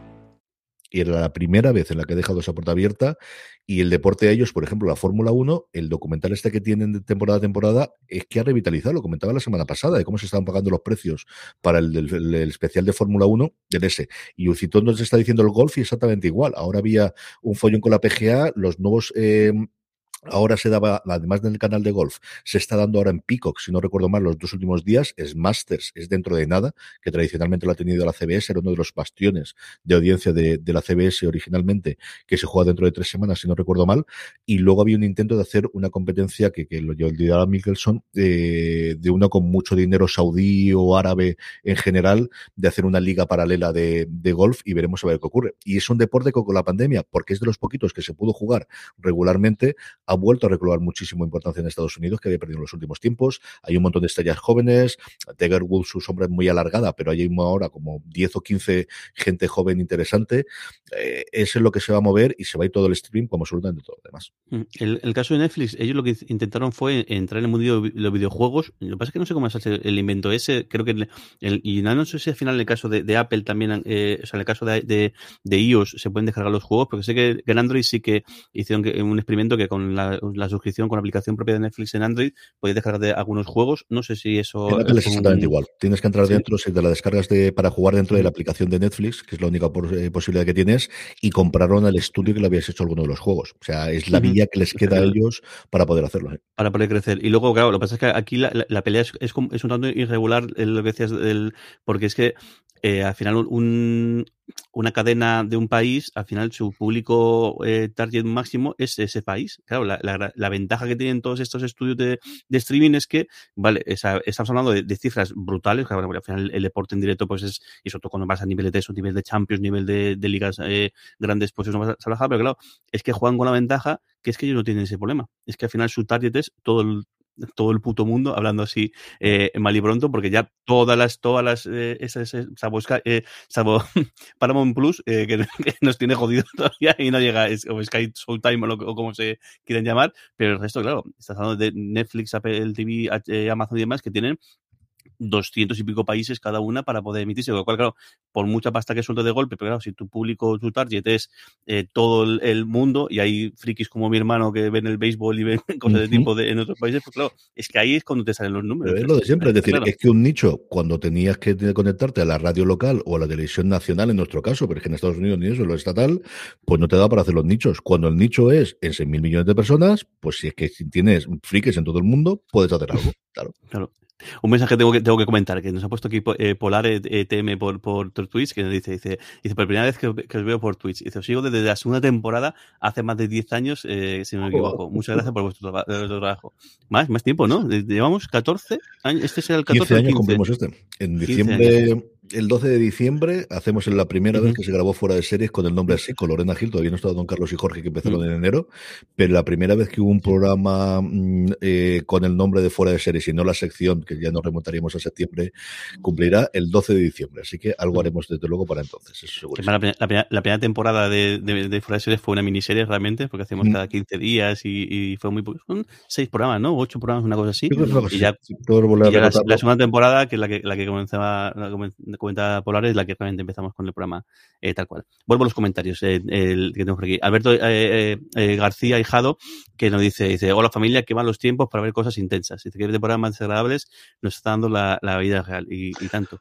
Speaker 3: y era la primera vez en la que he dejado esa puerta abierta. Y el deporte de ellos, por ejemplo, la Fórmula 1, el documental este que tienen de temporada a temporada, es que ha revitalizado, lo comentaba la semana pasada, de cómo se estaban pagando los precios para el, especial de Fórmula 1 del S. Y Ucitón nos está diciendo el golf y exactamente igual. Ahora había un follón con la PGA, los nuevos... Eh, Ahora se daba, además del canal de golf, se está dando ahora en Peacock, si no recuerdo mal, los dos últimos días, es Masters, es dentro de nada, que tradicionalmente lo ha tenido la CBS, era uno de los bastiones de audiencia de, la CBS originalmente, que se juega dentro de tres semanas, si no recuerdo mal, y luego había un intento de hacer una competencia que, que lo llevaba Mickelson, eh, de uno con mucho dinero saudí o árabe en general, de hacer una liga paralela de, de golf y veremos a ver qué ocurre. Y es un deporte con la pandemia, porque es de los poquitos que se pudo jugar regularmente, ha vuelto a recobrar muchísimo importancia en Estados Unidos, que había perdido en los últimos tiempos. Hay un montón de estrellas jóvenes. Tiger Woods, su sombra es muy alargada, pero hay ahora como 10 o 15 gente joven interesante. Eh, eso es lo que se va a mover y se va a ir todo el stream como absolutamente todo lo demás.
Speaker 4: Mm, el, el, caso de Netflix, ellos lo que intentaron fue entrar en el mundo de los videojuegos. Lo que pasa es que no sé cómo es el invento ese. Creo que el, y no, no sé si al final en el caso de, de Apple también, eh, o sea, en el caso de, de, de, iOS se pueden descargar los juegos, porque sé que, en Android sí que hicieron un experimento que con la, la, suscripción con la aplicación propia de Netflix en Android, podéis descargar de algunos juegos. No sé si eso.
Speaker 3: En Apple es exactamente un... igual. Tienes que entrar ¿Sí? dentro, si te la descargas de, para jugar dentro de la aplicación de Netflix, que es la única por, eh, posibilidad que tienes, y compraron al estudio que le habías hecho alguno de los juegos. O sea, es la vía que les queda a ellos para poder hacerlo. ¿eh?
Speaker 4: Para poder crecer. Y luego, claro, lo que pasa es que aquí la, la, la pelea es, es, es, un tanto irregular, lo que decías, del, porque es que eh, al final un, una cadena de un país, al final su público eh, target máximo es ese país. Claro, la, la, ventaja que tienen todos estos estudios de, streaming es que, vale, estamos hablando de, cifras brutales, al final el, deporte en directo, pues es, y sobre todo cuando vas a nivel de eso, nivel de Champions, nivel de, de ligas eh, grandes, pues eso no vas a trabajar, pero claro, es que juegan con la ventaja que es que ellos no tienen ese problema. Es que al final su target es todo el, todo el puto mundo, hablando así eh, mal y pronto, porque ya todas las, todas las, eh, esas, salvo, eh, Paramount Plus, eh, que, que, nos tiene jodido todavía y no llega, es, o Sky Showtime o, como se quieren llamar, pero el resto, claro, estás hablando de Netflix, Apple TV, eh, Amazon y demás, que tienen 200 y pico países cada una para poder emitirse, lo cual, claro, por mucha pasta que suelte de golpe, pero claro, si tu público, tu target es eh, todo el, el, mundo y hay frikis como mi hermano que ven el béisbol y ven cosas uh -huh. de tipo de, en otros países, pues claro, es que ahí es cuando te salen los números.
Speaker 3: Pero es lo de siempre, es decir, claro. es que un nicho, cuando tenías que conectarte a la radio local o a la televisión nacional, en nuestro caso, pero es que en Estados Unidos ni eso, lo estatal, pues no te da para hacer los nichos. Cuando el nicho es en 6 mil millones de personas, pues si es que tienes frikis en todo el mundo, puedes hacer algo, claro.
Speaker 4: Claro. Un mensaje tengo que, tengo que comentar, que nos ha puesto aquí eh, Polar ETM eh, por, por, por Twitch, que nos dice, dice, dice, por primera vez que, que, os veo por Twitch, dice, os sigo desde la segunda temporada, hace más de 10 años, eh, si no me equivoco. Muchas gracias por vuestro, vuestro, trabajo. Más, más tiempo, ¿no? Llevamos 14 años, este será el 14
Speaker 3: 15 años 15. cumplimos este. En diciembre, el 12 de diciembre hacemos la primera vez que se grabó fuera de series con el nombre así, con Lorena Gil, todavía no estaba Don Carlos y Jorge que empezaron en enero, pero la primera vez que hubo un programa mm, eh, con el nombre de fuera de series y no la sección, que ya nos remontaríamos a septiembre, cumplirá el 12 de diciembre, así que algo haremos desde luego para entonces, eso seguro.
Speaker 4: La, primera- la primera- la primera temporada de, de, de Fuera de Series fue una miniserie realmente, porque hacíamos
Speaker 3: Mm.
Speaker 4: cada 15 días y, y fue muy... Son seis programas, ¿no? Ocho programas, una cosa así. Y ya,
Speaker 3: todo
Speaker 4: y ya la, la segunda temporada, que es la que, la que comenzaba, la comentaba Polar, es la que realmente empezamos con el programa eh, tal cual. Vuelvo a los comentarios eh, el, que tenemos por aquí. Alberto eh, eh, eh, García Hijado, que nos dice, dice, hola familia, qué malos tiempos para ver cosas intensas. Dice que ver temporadas más agradables nos está dando la, la vida real y, tanto.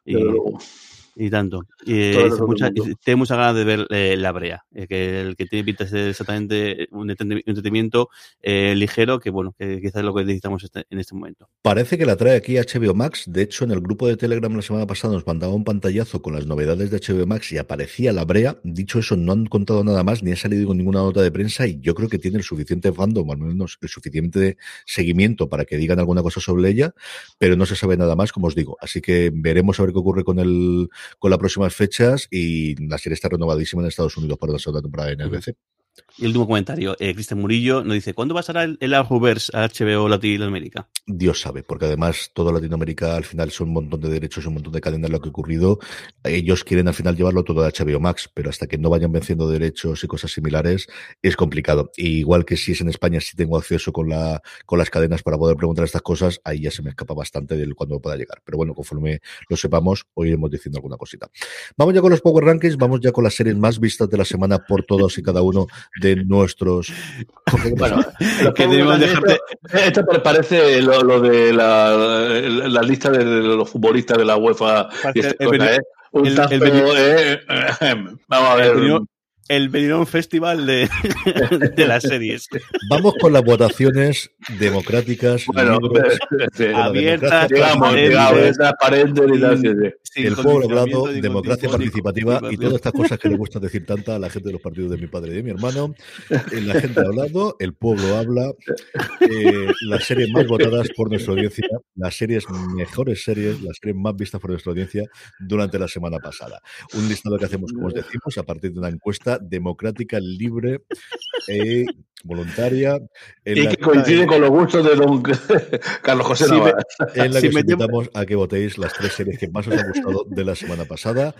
Speaker 4: Y tanto. Y, eh, mucha- tengo muchas ganas de ver eh, La Brea, eh, que el que tiene pinta de ser exactamente un entreten- entretenimiento eh, ligero, que bueno, que quizás es lo que necesitamos este- en este momento.
Speaker 3: Parece que la trae aquí HBO Max. De hecho, en el grupo de Telegram la semana pasada nos mandaba un pantallazo con las novedades de HBO Max y aparecía la brea. Dicho eso, no han contado nada más ni ha salido con ninguna nota de prensa y yo creo que tiene el suficiente fandom, o al menos el suficiente seguimiento para que digan alguna cosa sobre ella, pero no se sabe nada más, como os digo. Así que veremos a ver qué ocurre con el con las próximas fechas y la serie está renovadísima en Estados Unidos para la segunda temporada de NBC.
Speaker 4: Y el último comentario, eh, Cristian Murillo nos dice, ¿cuándo pasará el, el Arrowverse a HBO Latinoamérica?
Speaker 3: Dios sabe, porque además toda Latinoamérica al final son un montón de derechos, un montón de cadenas lo que ha ocurrido. Ellos quieren al final llevarlo todo a HBO Max, pero hasta que no vayan venciendo derechos y cosas similares es complicado. Y igual que si es en España, si tengo acceso con la con las cadenas para poder preguntar estas cosas, ahí ya se me escapa bastante del cuando pueda llegar. Pero bueno, conforme lo sepamos, hoy iremos diciendo alguna cosita. Vamos ya con los Power Rankings, vamos ya con las series más vistas de la semana por todos y cada uno de nuestros.
Speaker 5: Bueno,
Speaker 4: Que debemos dejarte-
Speaker 5: esto, esto parece lo, lo de la, lista de los futbolistas de la UEFA y
Speaker 4: el
Speaker 5: ¿eh? Un
Speaker 4: el-
Speaker 5: tazo,
Speaker 4: el Beni-
Speaker 5: eh, vamos a ver.
Speaker 4: El Benidorm- Festival de, de las series.
Speaker 3: Vamos con las votaciones democráticas,
Speaker 5: Bueno, sí,
Speaker 3: la
Speaker 4: abiertas,
Speaker 5: digamos, y
Speaker 3: el pueblo hablado, democracia participativa y todas estas cosas que le gusta decir tanta a la gente de los partidos de mi padre y de mi hermano. Eh, La gente ha hablado, el pueblo habla, eh, las series más votadas por nuestra audiencia, las series mejores series, las series más vistas por nuestra audiencia durante la semana pasada. Un listado que hacemos, como os decimos, a partir de una encuesta democrática, libre e voluntaria.
Speaker 5: Y que coincide con los gustos de don Carlos José
Speaker 4: Sí,
Speaker 3: en la que os invitamos a que votéis las tres series que más os han gustado de la semana pasada.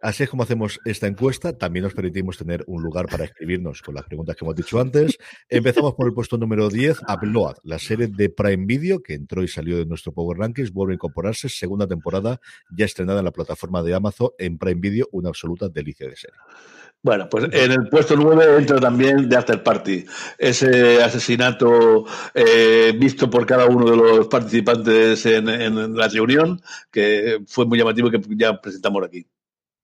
Speaker 3: Así es como hacemos esta encuesta. También os permitimos tener un lugar para escribirnos con las preguntas que hemos dicho antes. Empezamos por el puesto número 10, Upload, la serie de Prime Video que entró y salió de nuestro Power Rankings, vuelve a incorporarse, segunda temporada ya estrenada en la plataforma de Amazon en Prime Video, una absoluta delicia de serie.
Speaker 5: Bueno, pues en el puesto 9 entra también The After Party, ese asesinato eh, visto por cada uno de los participantes en, en la reunión, que fue muy llamativo que ya presentamos aquí.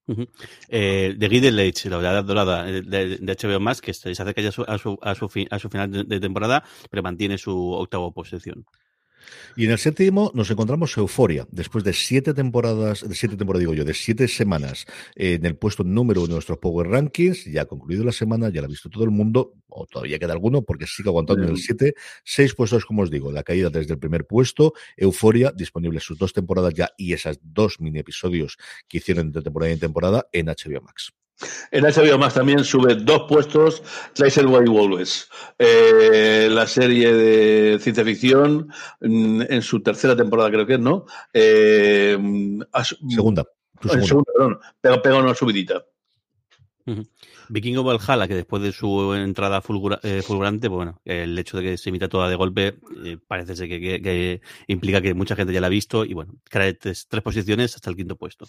Speaker 4: Ujú. Eh, The Gilded Age, la verdad dorada eh, de, de HBO Max, que se acerca ya a su, a su, a su, fin- a su final de, de temporada, pero mantiene su octava posición.
Speaker 3: Y en el séptimo nos encontramos Euforia, después de siete temporadas, de siete temporadas digo yo, de siete semanas en el puesto número uno de nuestros Power Rankings, ya ha concluido la semana, ya la ha visto todo el mundo, o todavía queda alguno porque sigue aguantando en el 7, seis puestos como os digo, la caída desde el primer puesto, Euforia, disponible sus dos temporadas ya y esas dos mini episodios que hicieron entre temporada y temporada en HBO Max.
Speaker 5: En HBO Max también sube dos puestos Tracer by Wolves, eh, la serie de ciencia ficción mm, en su tercera temporada creo que es, ¿no? Eh,
Speaker 3: Segunda.
Speaker 5: en
Speaker 3: segunda.
Speaker 5: segunda, perdón, pega, pega una subidita.
Speaker 4: Vikingo Valhalla, que después de su entrada fulgura- eh, fulgurante, pues bueno, el hecho de que se imita toda de golpe eh, parece ser que, que- que implica que mucha gente ya la ha visto y bueno, cae tres, tres posiciones hasta el quinto puesto.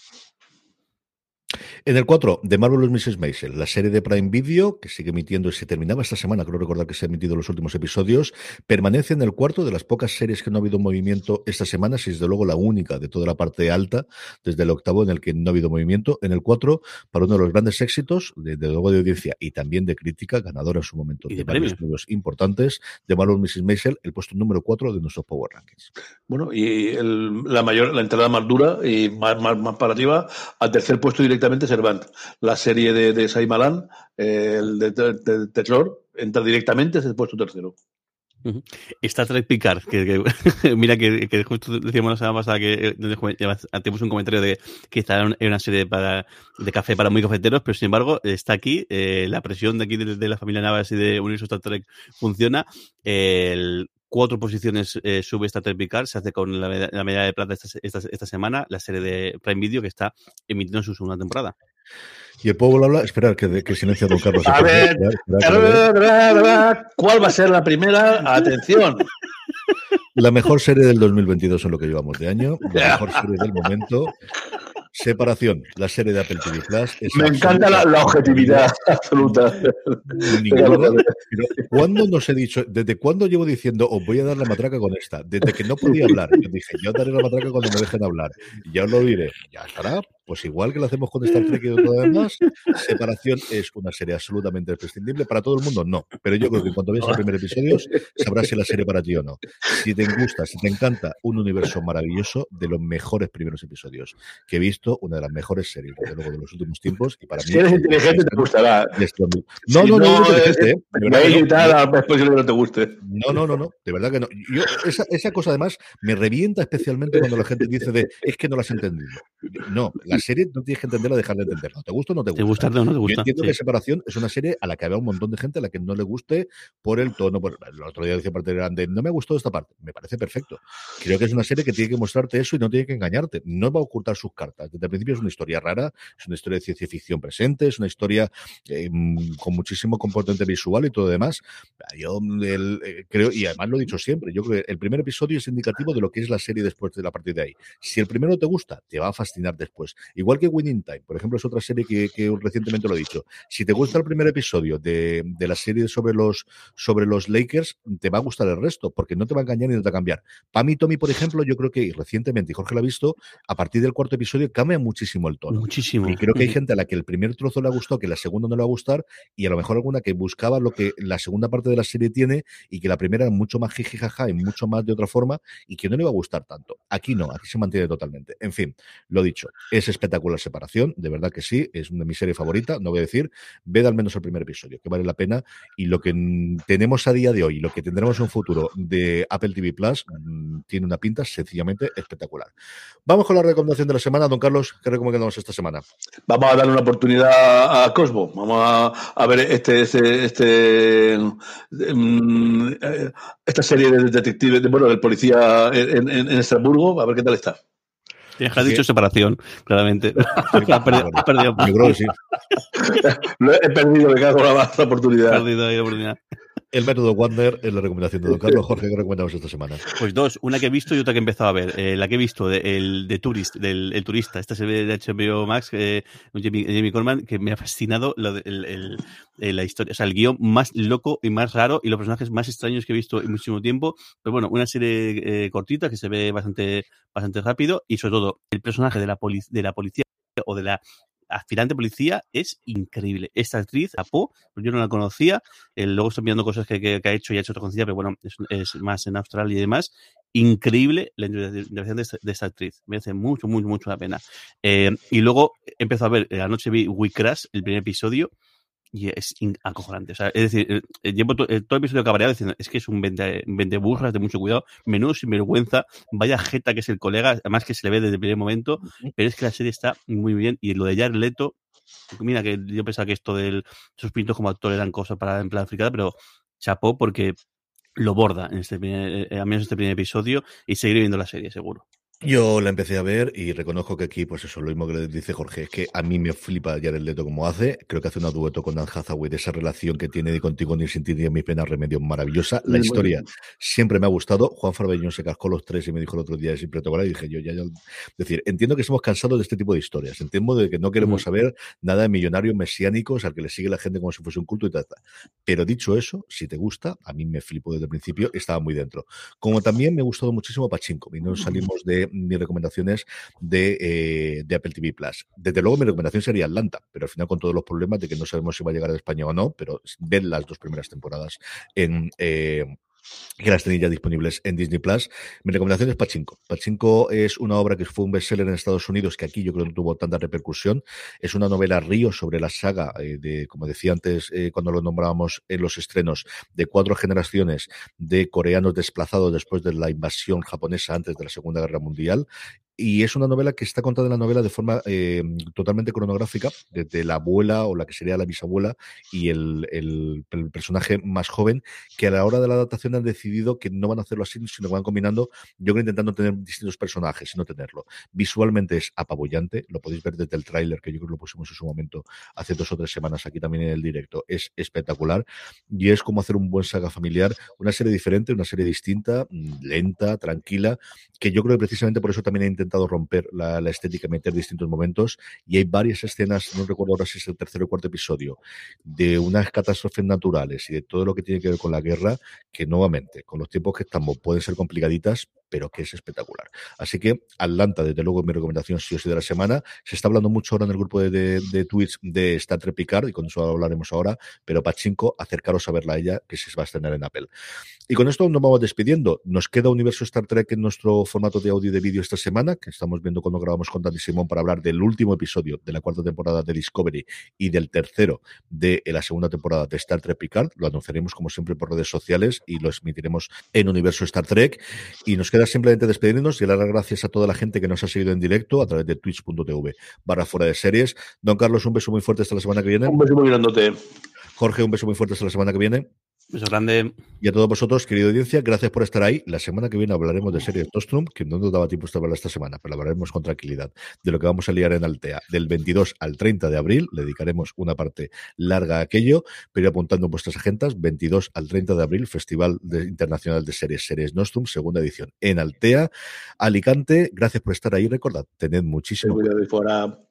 Speaker 3: En el 4, de Marvelous Mrs. Maisel, la serie de Prime Video, que sigue emitiendo y se terminaba esta semana, creo recordar que se han emitido los últimos episodios, permanece en el cuarto de las pocas series que no ha habido movimiento esta semana, si desde luego la única de toda la parte alta, desde el octavo en el que no ha habido movimiento. En el 4, para uno de los grandes éxitos, de, de luego de audiencia y también de crítica, ganadora en su momento
Speaker 4: Y
Speaker 3: de,
Speaker 4: de
Speaker 3: varios
Speaker 4: premios.
Speaker 3: importantes, de Marvelous Mrs. Maisel, el puesto número 4 de nuestros Power Rankings.
Speaker 5: Bueno, y el- la mayor, la entrada más dura y más, más, más para arriba, al tercer puesto directamente Servant. La serie de, de Shyamalan, eh, el de, de- terror, entra directamente, es el puesto tercero.
Speaker 4: Ujú. Star Trek Picard, que, mira que, justo decíamos la semana pasada que eh, tenemos un comentario de que un- era una serie para, de café para muy cafeteros, pero sin embargo está aquí, eh, la presión de aquí de la familia Navas y de Universo Star Trek funciona. El, cuatro posiciones eh, sube Star Trek Picard, se hace con la, meda- la medalla de plata esta, esta, esta semana, la serie de Prime Video que está emitiendo su segunda temporada.
Speaker 3: Y el pueblo habla, esperar que, que silencie a don Carlos.
Speaker 5: A ver, ¿cuál va a ser la primera? Atención.
Speaker 3: La mejor serie del 2022 en lo que llevamos de año, la mejor serie del momento. Separación, la serie de Apple TV Plus.
Speaker 5: Me encanta la, la objetividad absoluta.
Speaker 3: Ninguna. Pero, ¿Cuándo nos he dicho, desde cuándo llevo diciendo os voy a dar la matraca con esta? Desde que no podía hablar. Yo dije, yo daré la matraca cuando me dejen hablar. Ya os lo diré. Ya estará. Pues igual que lo hacemos con Star Trek y todo demás, Separación es una serie absolutamente imprescindible. Para todo el mundo, no. Pero yo creo que en cuanto veas el primer episodio, sabrás si la serie para ti o no. Si te gusta, si te encanta, un universo maravilloso de los mejores primeros episodios que he visto, una de las mejores series, desde luego, de los últimos tiempos. Y para mí.
Speaker 5: Si eres inteligente, te gustará.
Speaker 3: No, no, no, no,
Speaker 5: no, te guste.
Speaker 3: No, no, no, no, de verdad que no. Yo, esa, esa cosa además me revienta especialmente cuando la gente dice de es que no la has entendido. No, la serie no tienes que entenderla, dejar de entenderla. ¿Te gusta o no te gusta?
Speaker 4: ¿Te gusta o no te
Speaker 3: Yo
Speaker 4: gusta?
Speaker 3: entiendo
Speaker 4: Sí.
Speaker 3: que Separación es una serie a la que había un montón de gente a la que no le guste por el tono. Por, el otro día decía parte grande, no me ha gustado esta parte. Me parece perfecto. Creo que es una serie que tiene que mostrarte eso y no tiene que engañarte. No va a ocultar sus cartas. Desde el principio es una historia rara, es una historia de ciencia ficción presente, es una historia eh, con muchísimo componente visual y todo demás. Yo el, eh, creo, y además lo he dicho siempre, yo creo que el primer episodio es indicativo de lo que es la serie después de la partir de ahí. Si el primero te gusta, te va a fascinar después. Igual que Winning Time, por ejemplo, es otra serie que, que recientemente lo he dicho. Si te gusta el primer episodio de, de la serie sobre los, sobre los Lakers, te va a gustar el resto, porque no te va a engañar ni no te va a cambiar. Pam y Tommy, por ejemplo, yo creo que y recientemente, y Jorge lo ha visto, a partir del cuarto episodio cambia muchísimo el tono.
Speaker 4: Muchísimo.
Speaker 3: Y creo que hay gente a la que el primer trozo le ha gustado, que la segunda no le va a gustar, y a lo mejor alguna que buscaba lo que la segunda parte de la serie tiene y que la primera era mucho más jijijaja y mucho más de otra forma y que no le va a gustar tanto. Aquí no, aquí se mantiene totalmente. En fin, lo dicho, es espectacular separación, de verdad que sí, es una de mi serie favorita, no voy a decir, ved al menos el primer episodio, que vale la pena y lo que tenemos a día de hoy, lo que tendremos en un futuro de Apple TV Plus, mm, tiene una pinta sencillamente espectacular. Vamos con la recomendación de la semana, don Carlos, ¿qué recomendamos esta semana?
Speaker 5: Vamos a darle una oportunidad a Cosmo. Vamos a, a ver este, este, este, mm, eh, esta serie de detectives, de, bueno, del policía en, en, en Estrasburgo, a ver qué tal está.
Speaker 4: Has dicho separación, claramente. Ha perdido- ha perdido-
Speaker 3: Yo creo que sí.
Speaker 5: He perdido, me cago en la, la oportunidad.
Speaker 4: perdido ahí la oportunidad.
Speaker 3: El método Wander es la recomendación de Don Carlos. Jorge, ¿qué recomendamos esta semana?
Speaker 4: Pues dos, una que he visto y otra que he empezado a ver. Eh, la que he visto, de, el de Tourist, del el turista, esta serie de HBO Max, eh, Jamie, Jamie Corman, que me ha fascinado el- el- eh, la historia, o sea, el guion más loco y más raro y los personajes más extraños que he visto en muchísimo tiempo. Pero bueno, una serie eh, cortita que se ve bastante, bastante rápido y sobre todo el personaje de la, de la policía o de la aspirante policía es increíble. Esta actriz, Apo, yo no la conocía, eh, luego estoy viendo cosas que, que- que ha hecho y ha hecho otra conocida, pero bueno, es, es más en Australia y demás. Increíble la interpretación de, de esta actriz. Merece mucho, mucho, mucho la pena. Eh, y luego empezó a ver, eh, anoche vi We Crash, el primer episodio, y es acojonante. O sea, es decir, eh, eh, llevo to- eh, todo el episodio cabreado diciendo, es que es un vende, vende burras de mucho cuidado, menudo sinvergüenza, vaya jeta que es el colega, además que se le ve desde el primer momento, pero es que la serie está muy bien. Y lo de Jared Leto, mira que yo pensaba que esto de sus pintos como actor eran cosas para en plan fricada, pero chapó porque lo borda en este primer, eh, al menos este primer episodio y seguiré viendo la serie, seguro.
Speaker 3: Yo la empecé a ver y reconozco que aquí, pues eso, lo mismo que le dice Jorge, es que a mí me flipa Jared Leto como hace. Creo que hace una dueto con Dan Hathaway de esa relación que tiene de contigo ni sin ti ni mis penas remedio maravillosa. La
Speaker 5: Muy
Speaker 3: historia
Speaker 5: bueno.
Speaker 3: siempre me ha gustado. Juan Farbellón se cascó los tres y me dijo el otro día es improtocolo y dije yo ya, ya. Es decir, entiendo que estamos cansados de este tipo de historias. Entiendo de que no queremos saber nada de millonarios mesiánicos al que le sigue la gente como si fuese un culto y tal. Pero dicho eso, si te gusta, a mí me flipo desde el principio, estaba muy dentro. Como también me ha gustado muchísimo Pachinko, y no salimos de mis recomendaciones de, eh, de Apple TV Plus. Desde luego, mi recomendación sería Atlanta, pero al final, con todos los problemas de que no sabemos si va a llegar a España o no, pero ver las dos primeras temporadas en. eh, que las tenéis ya disponibles en Disney Plus. Mi recomendación es Pachinko. Pachinko es una obra que fue un bestseller en Estados Unidos, que aquí yo creo que no tuvo tanta repercusión. Es una novela río sobre la saga eh, de, como decía antes, eh, cuando lo nombrábamos en los estrenos, de cuatro generaciones de coreanos desplazados después de la invasión japonesa antes de la Segunda Guerra Mundial y es una novela que está contada en la novela de forma eh, totalmente cronográfica, desde la abuela o la que sería la bisabuela y el, el, el, personaje más joven, que a la hora de la adaptación han decidido que no van a hacerlo así, sino que van combinando, yo creo intentando tener distintos personajes y no tenerlo. Visualmente es apabullante, lo podéis ver desde el tráiler, que yo creo que lo pusimos en su momento hace dos o tres semanas aquí también en el directo, es espectacular y es como hacer un buen saga familiar, una serie diferente, una serie distinta, lenta, tranquila, que yo creo que precisamente por eso también he intentado romper la, la estética, meter distintos momentos y hay varias escenas, no recuerdo ahora si es el tercer o cuarto episodio, de unas catástrofes naturales y de todo lo que tiene que ver con la guerra, que nuevamente, con los tiempos que estamos, pueden ser complicaditas, pero que es espectacular. Así que Atlanta, desde luego, mi recomendación sí o sí de la semana. Se está hablando mucho ahora en el grupo de, de, de Twitch de Star Trek Picard, y con eso hablaremos ahora, pero Pachinko, acercaros a verla a ella, que se va a estrenar en Apple. Y con esto nos vamos despidiendo. Nos queda Universo Star Trek en nuestro formato de audio y de vídeo esta semana, que estamos viendo cuando grabamos con Dani Simón para hablar del último episodio de la cuarta temporada de Discovery y del tercero de la segunda temporada de Star Trek Picard. Lo anunciaremos como siempre por redes sociales y lo emitiremos en Universo Star Trek. Y nos queda simplemente despedirnos y dar las gracias a toda la gente que nos ha seguido en directo a través de twitch.tv barra fuera de series. Don Carlos, un beso muy fuerte hasta la semana que viene.
Speaker 5: Un beso muy grandote.
Speaker 3: Jorge, un beso muy fuerte hasta la semana que viene.
Speaker 4: Beso grande.
Speaker 3: Y a todos vosotros, querida audiencia, gracias por estar ahí. La semana que viene hablaremos de series Nostrum, que no nos daba tiempo de hablar esta semana, pero hablaremos con tranquilidad de lo que vamos a liar en Altea. Del 22 al 30 de abril, le dedicaremos una parte larga a aquello, pero apuntando en vuestras agendas, 22 al 30 de abril, Festival de Internacional de Series, Series Nostrum, segunda edición en Altea, Alicante. Gracias por estar ahí. Recordad, tened muchísimo.
Speaker 5: Fuera.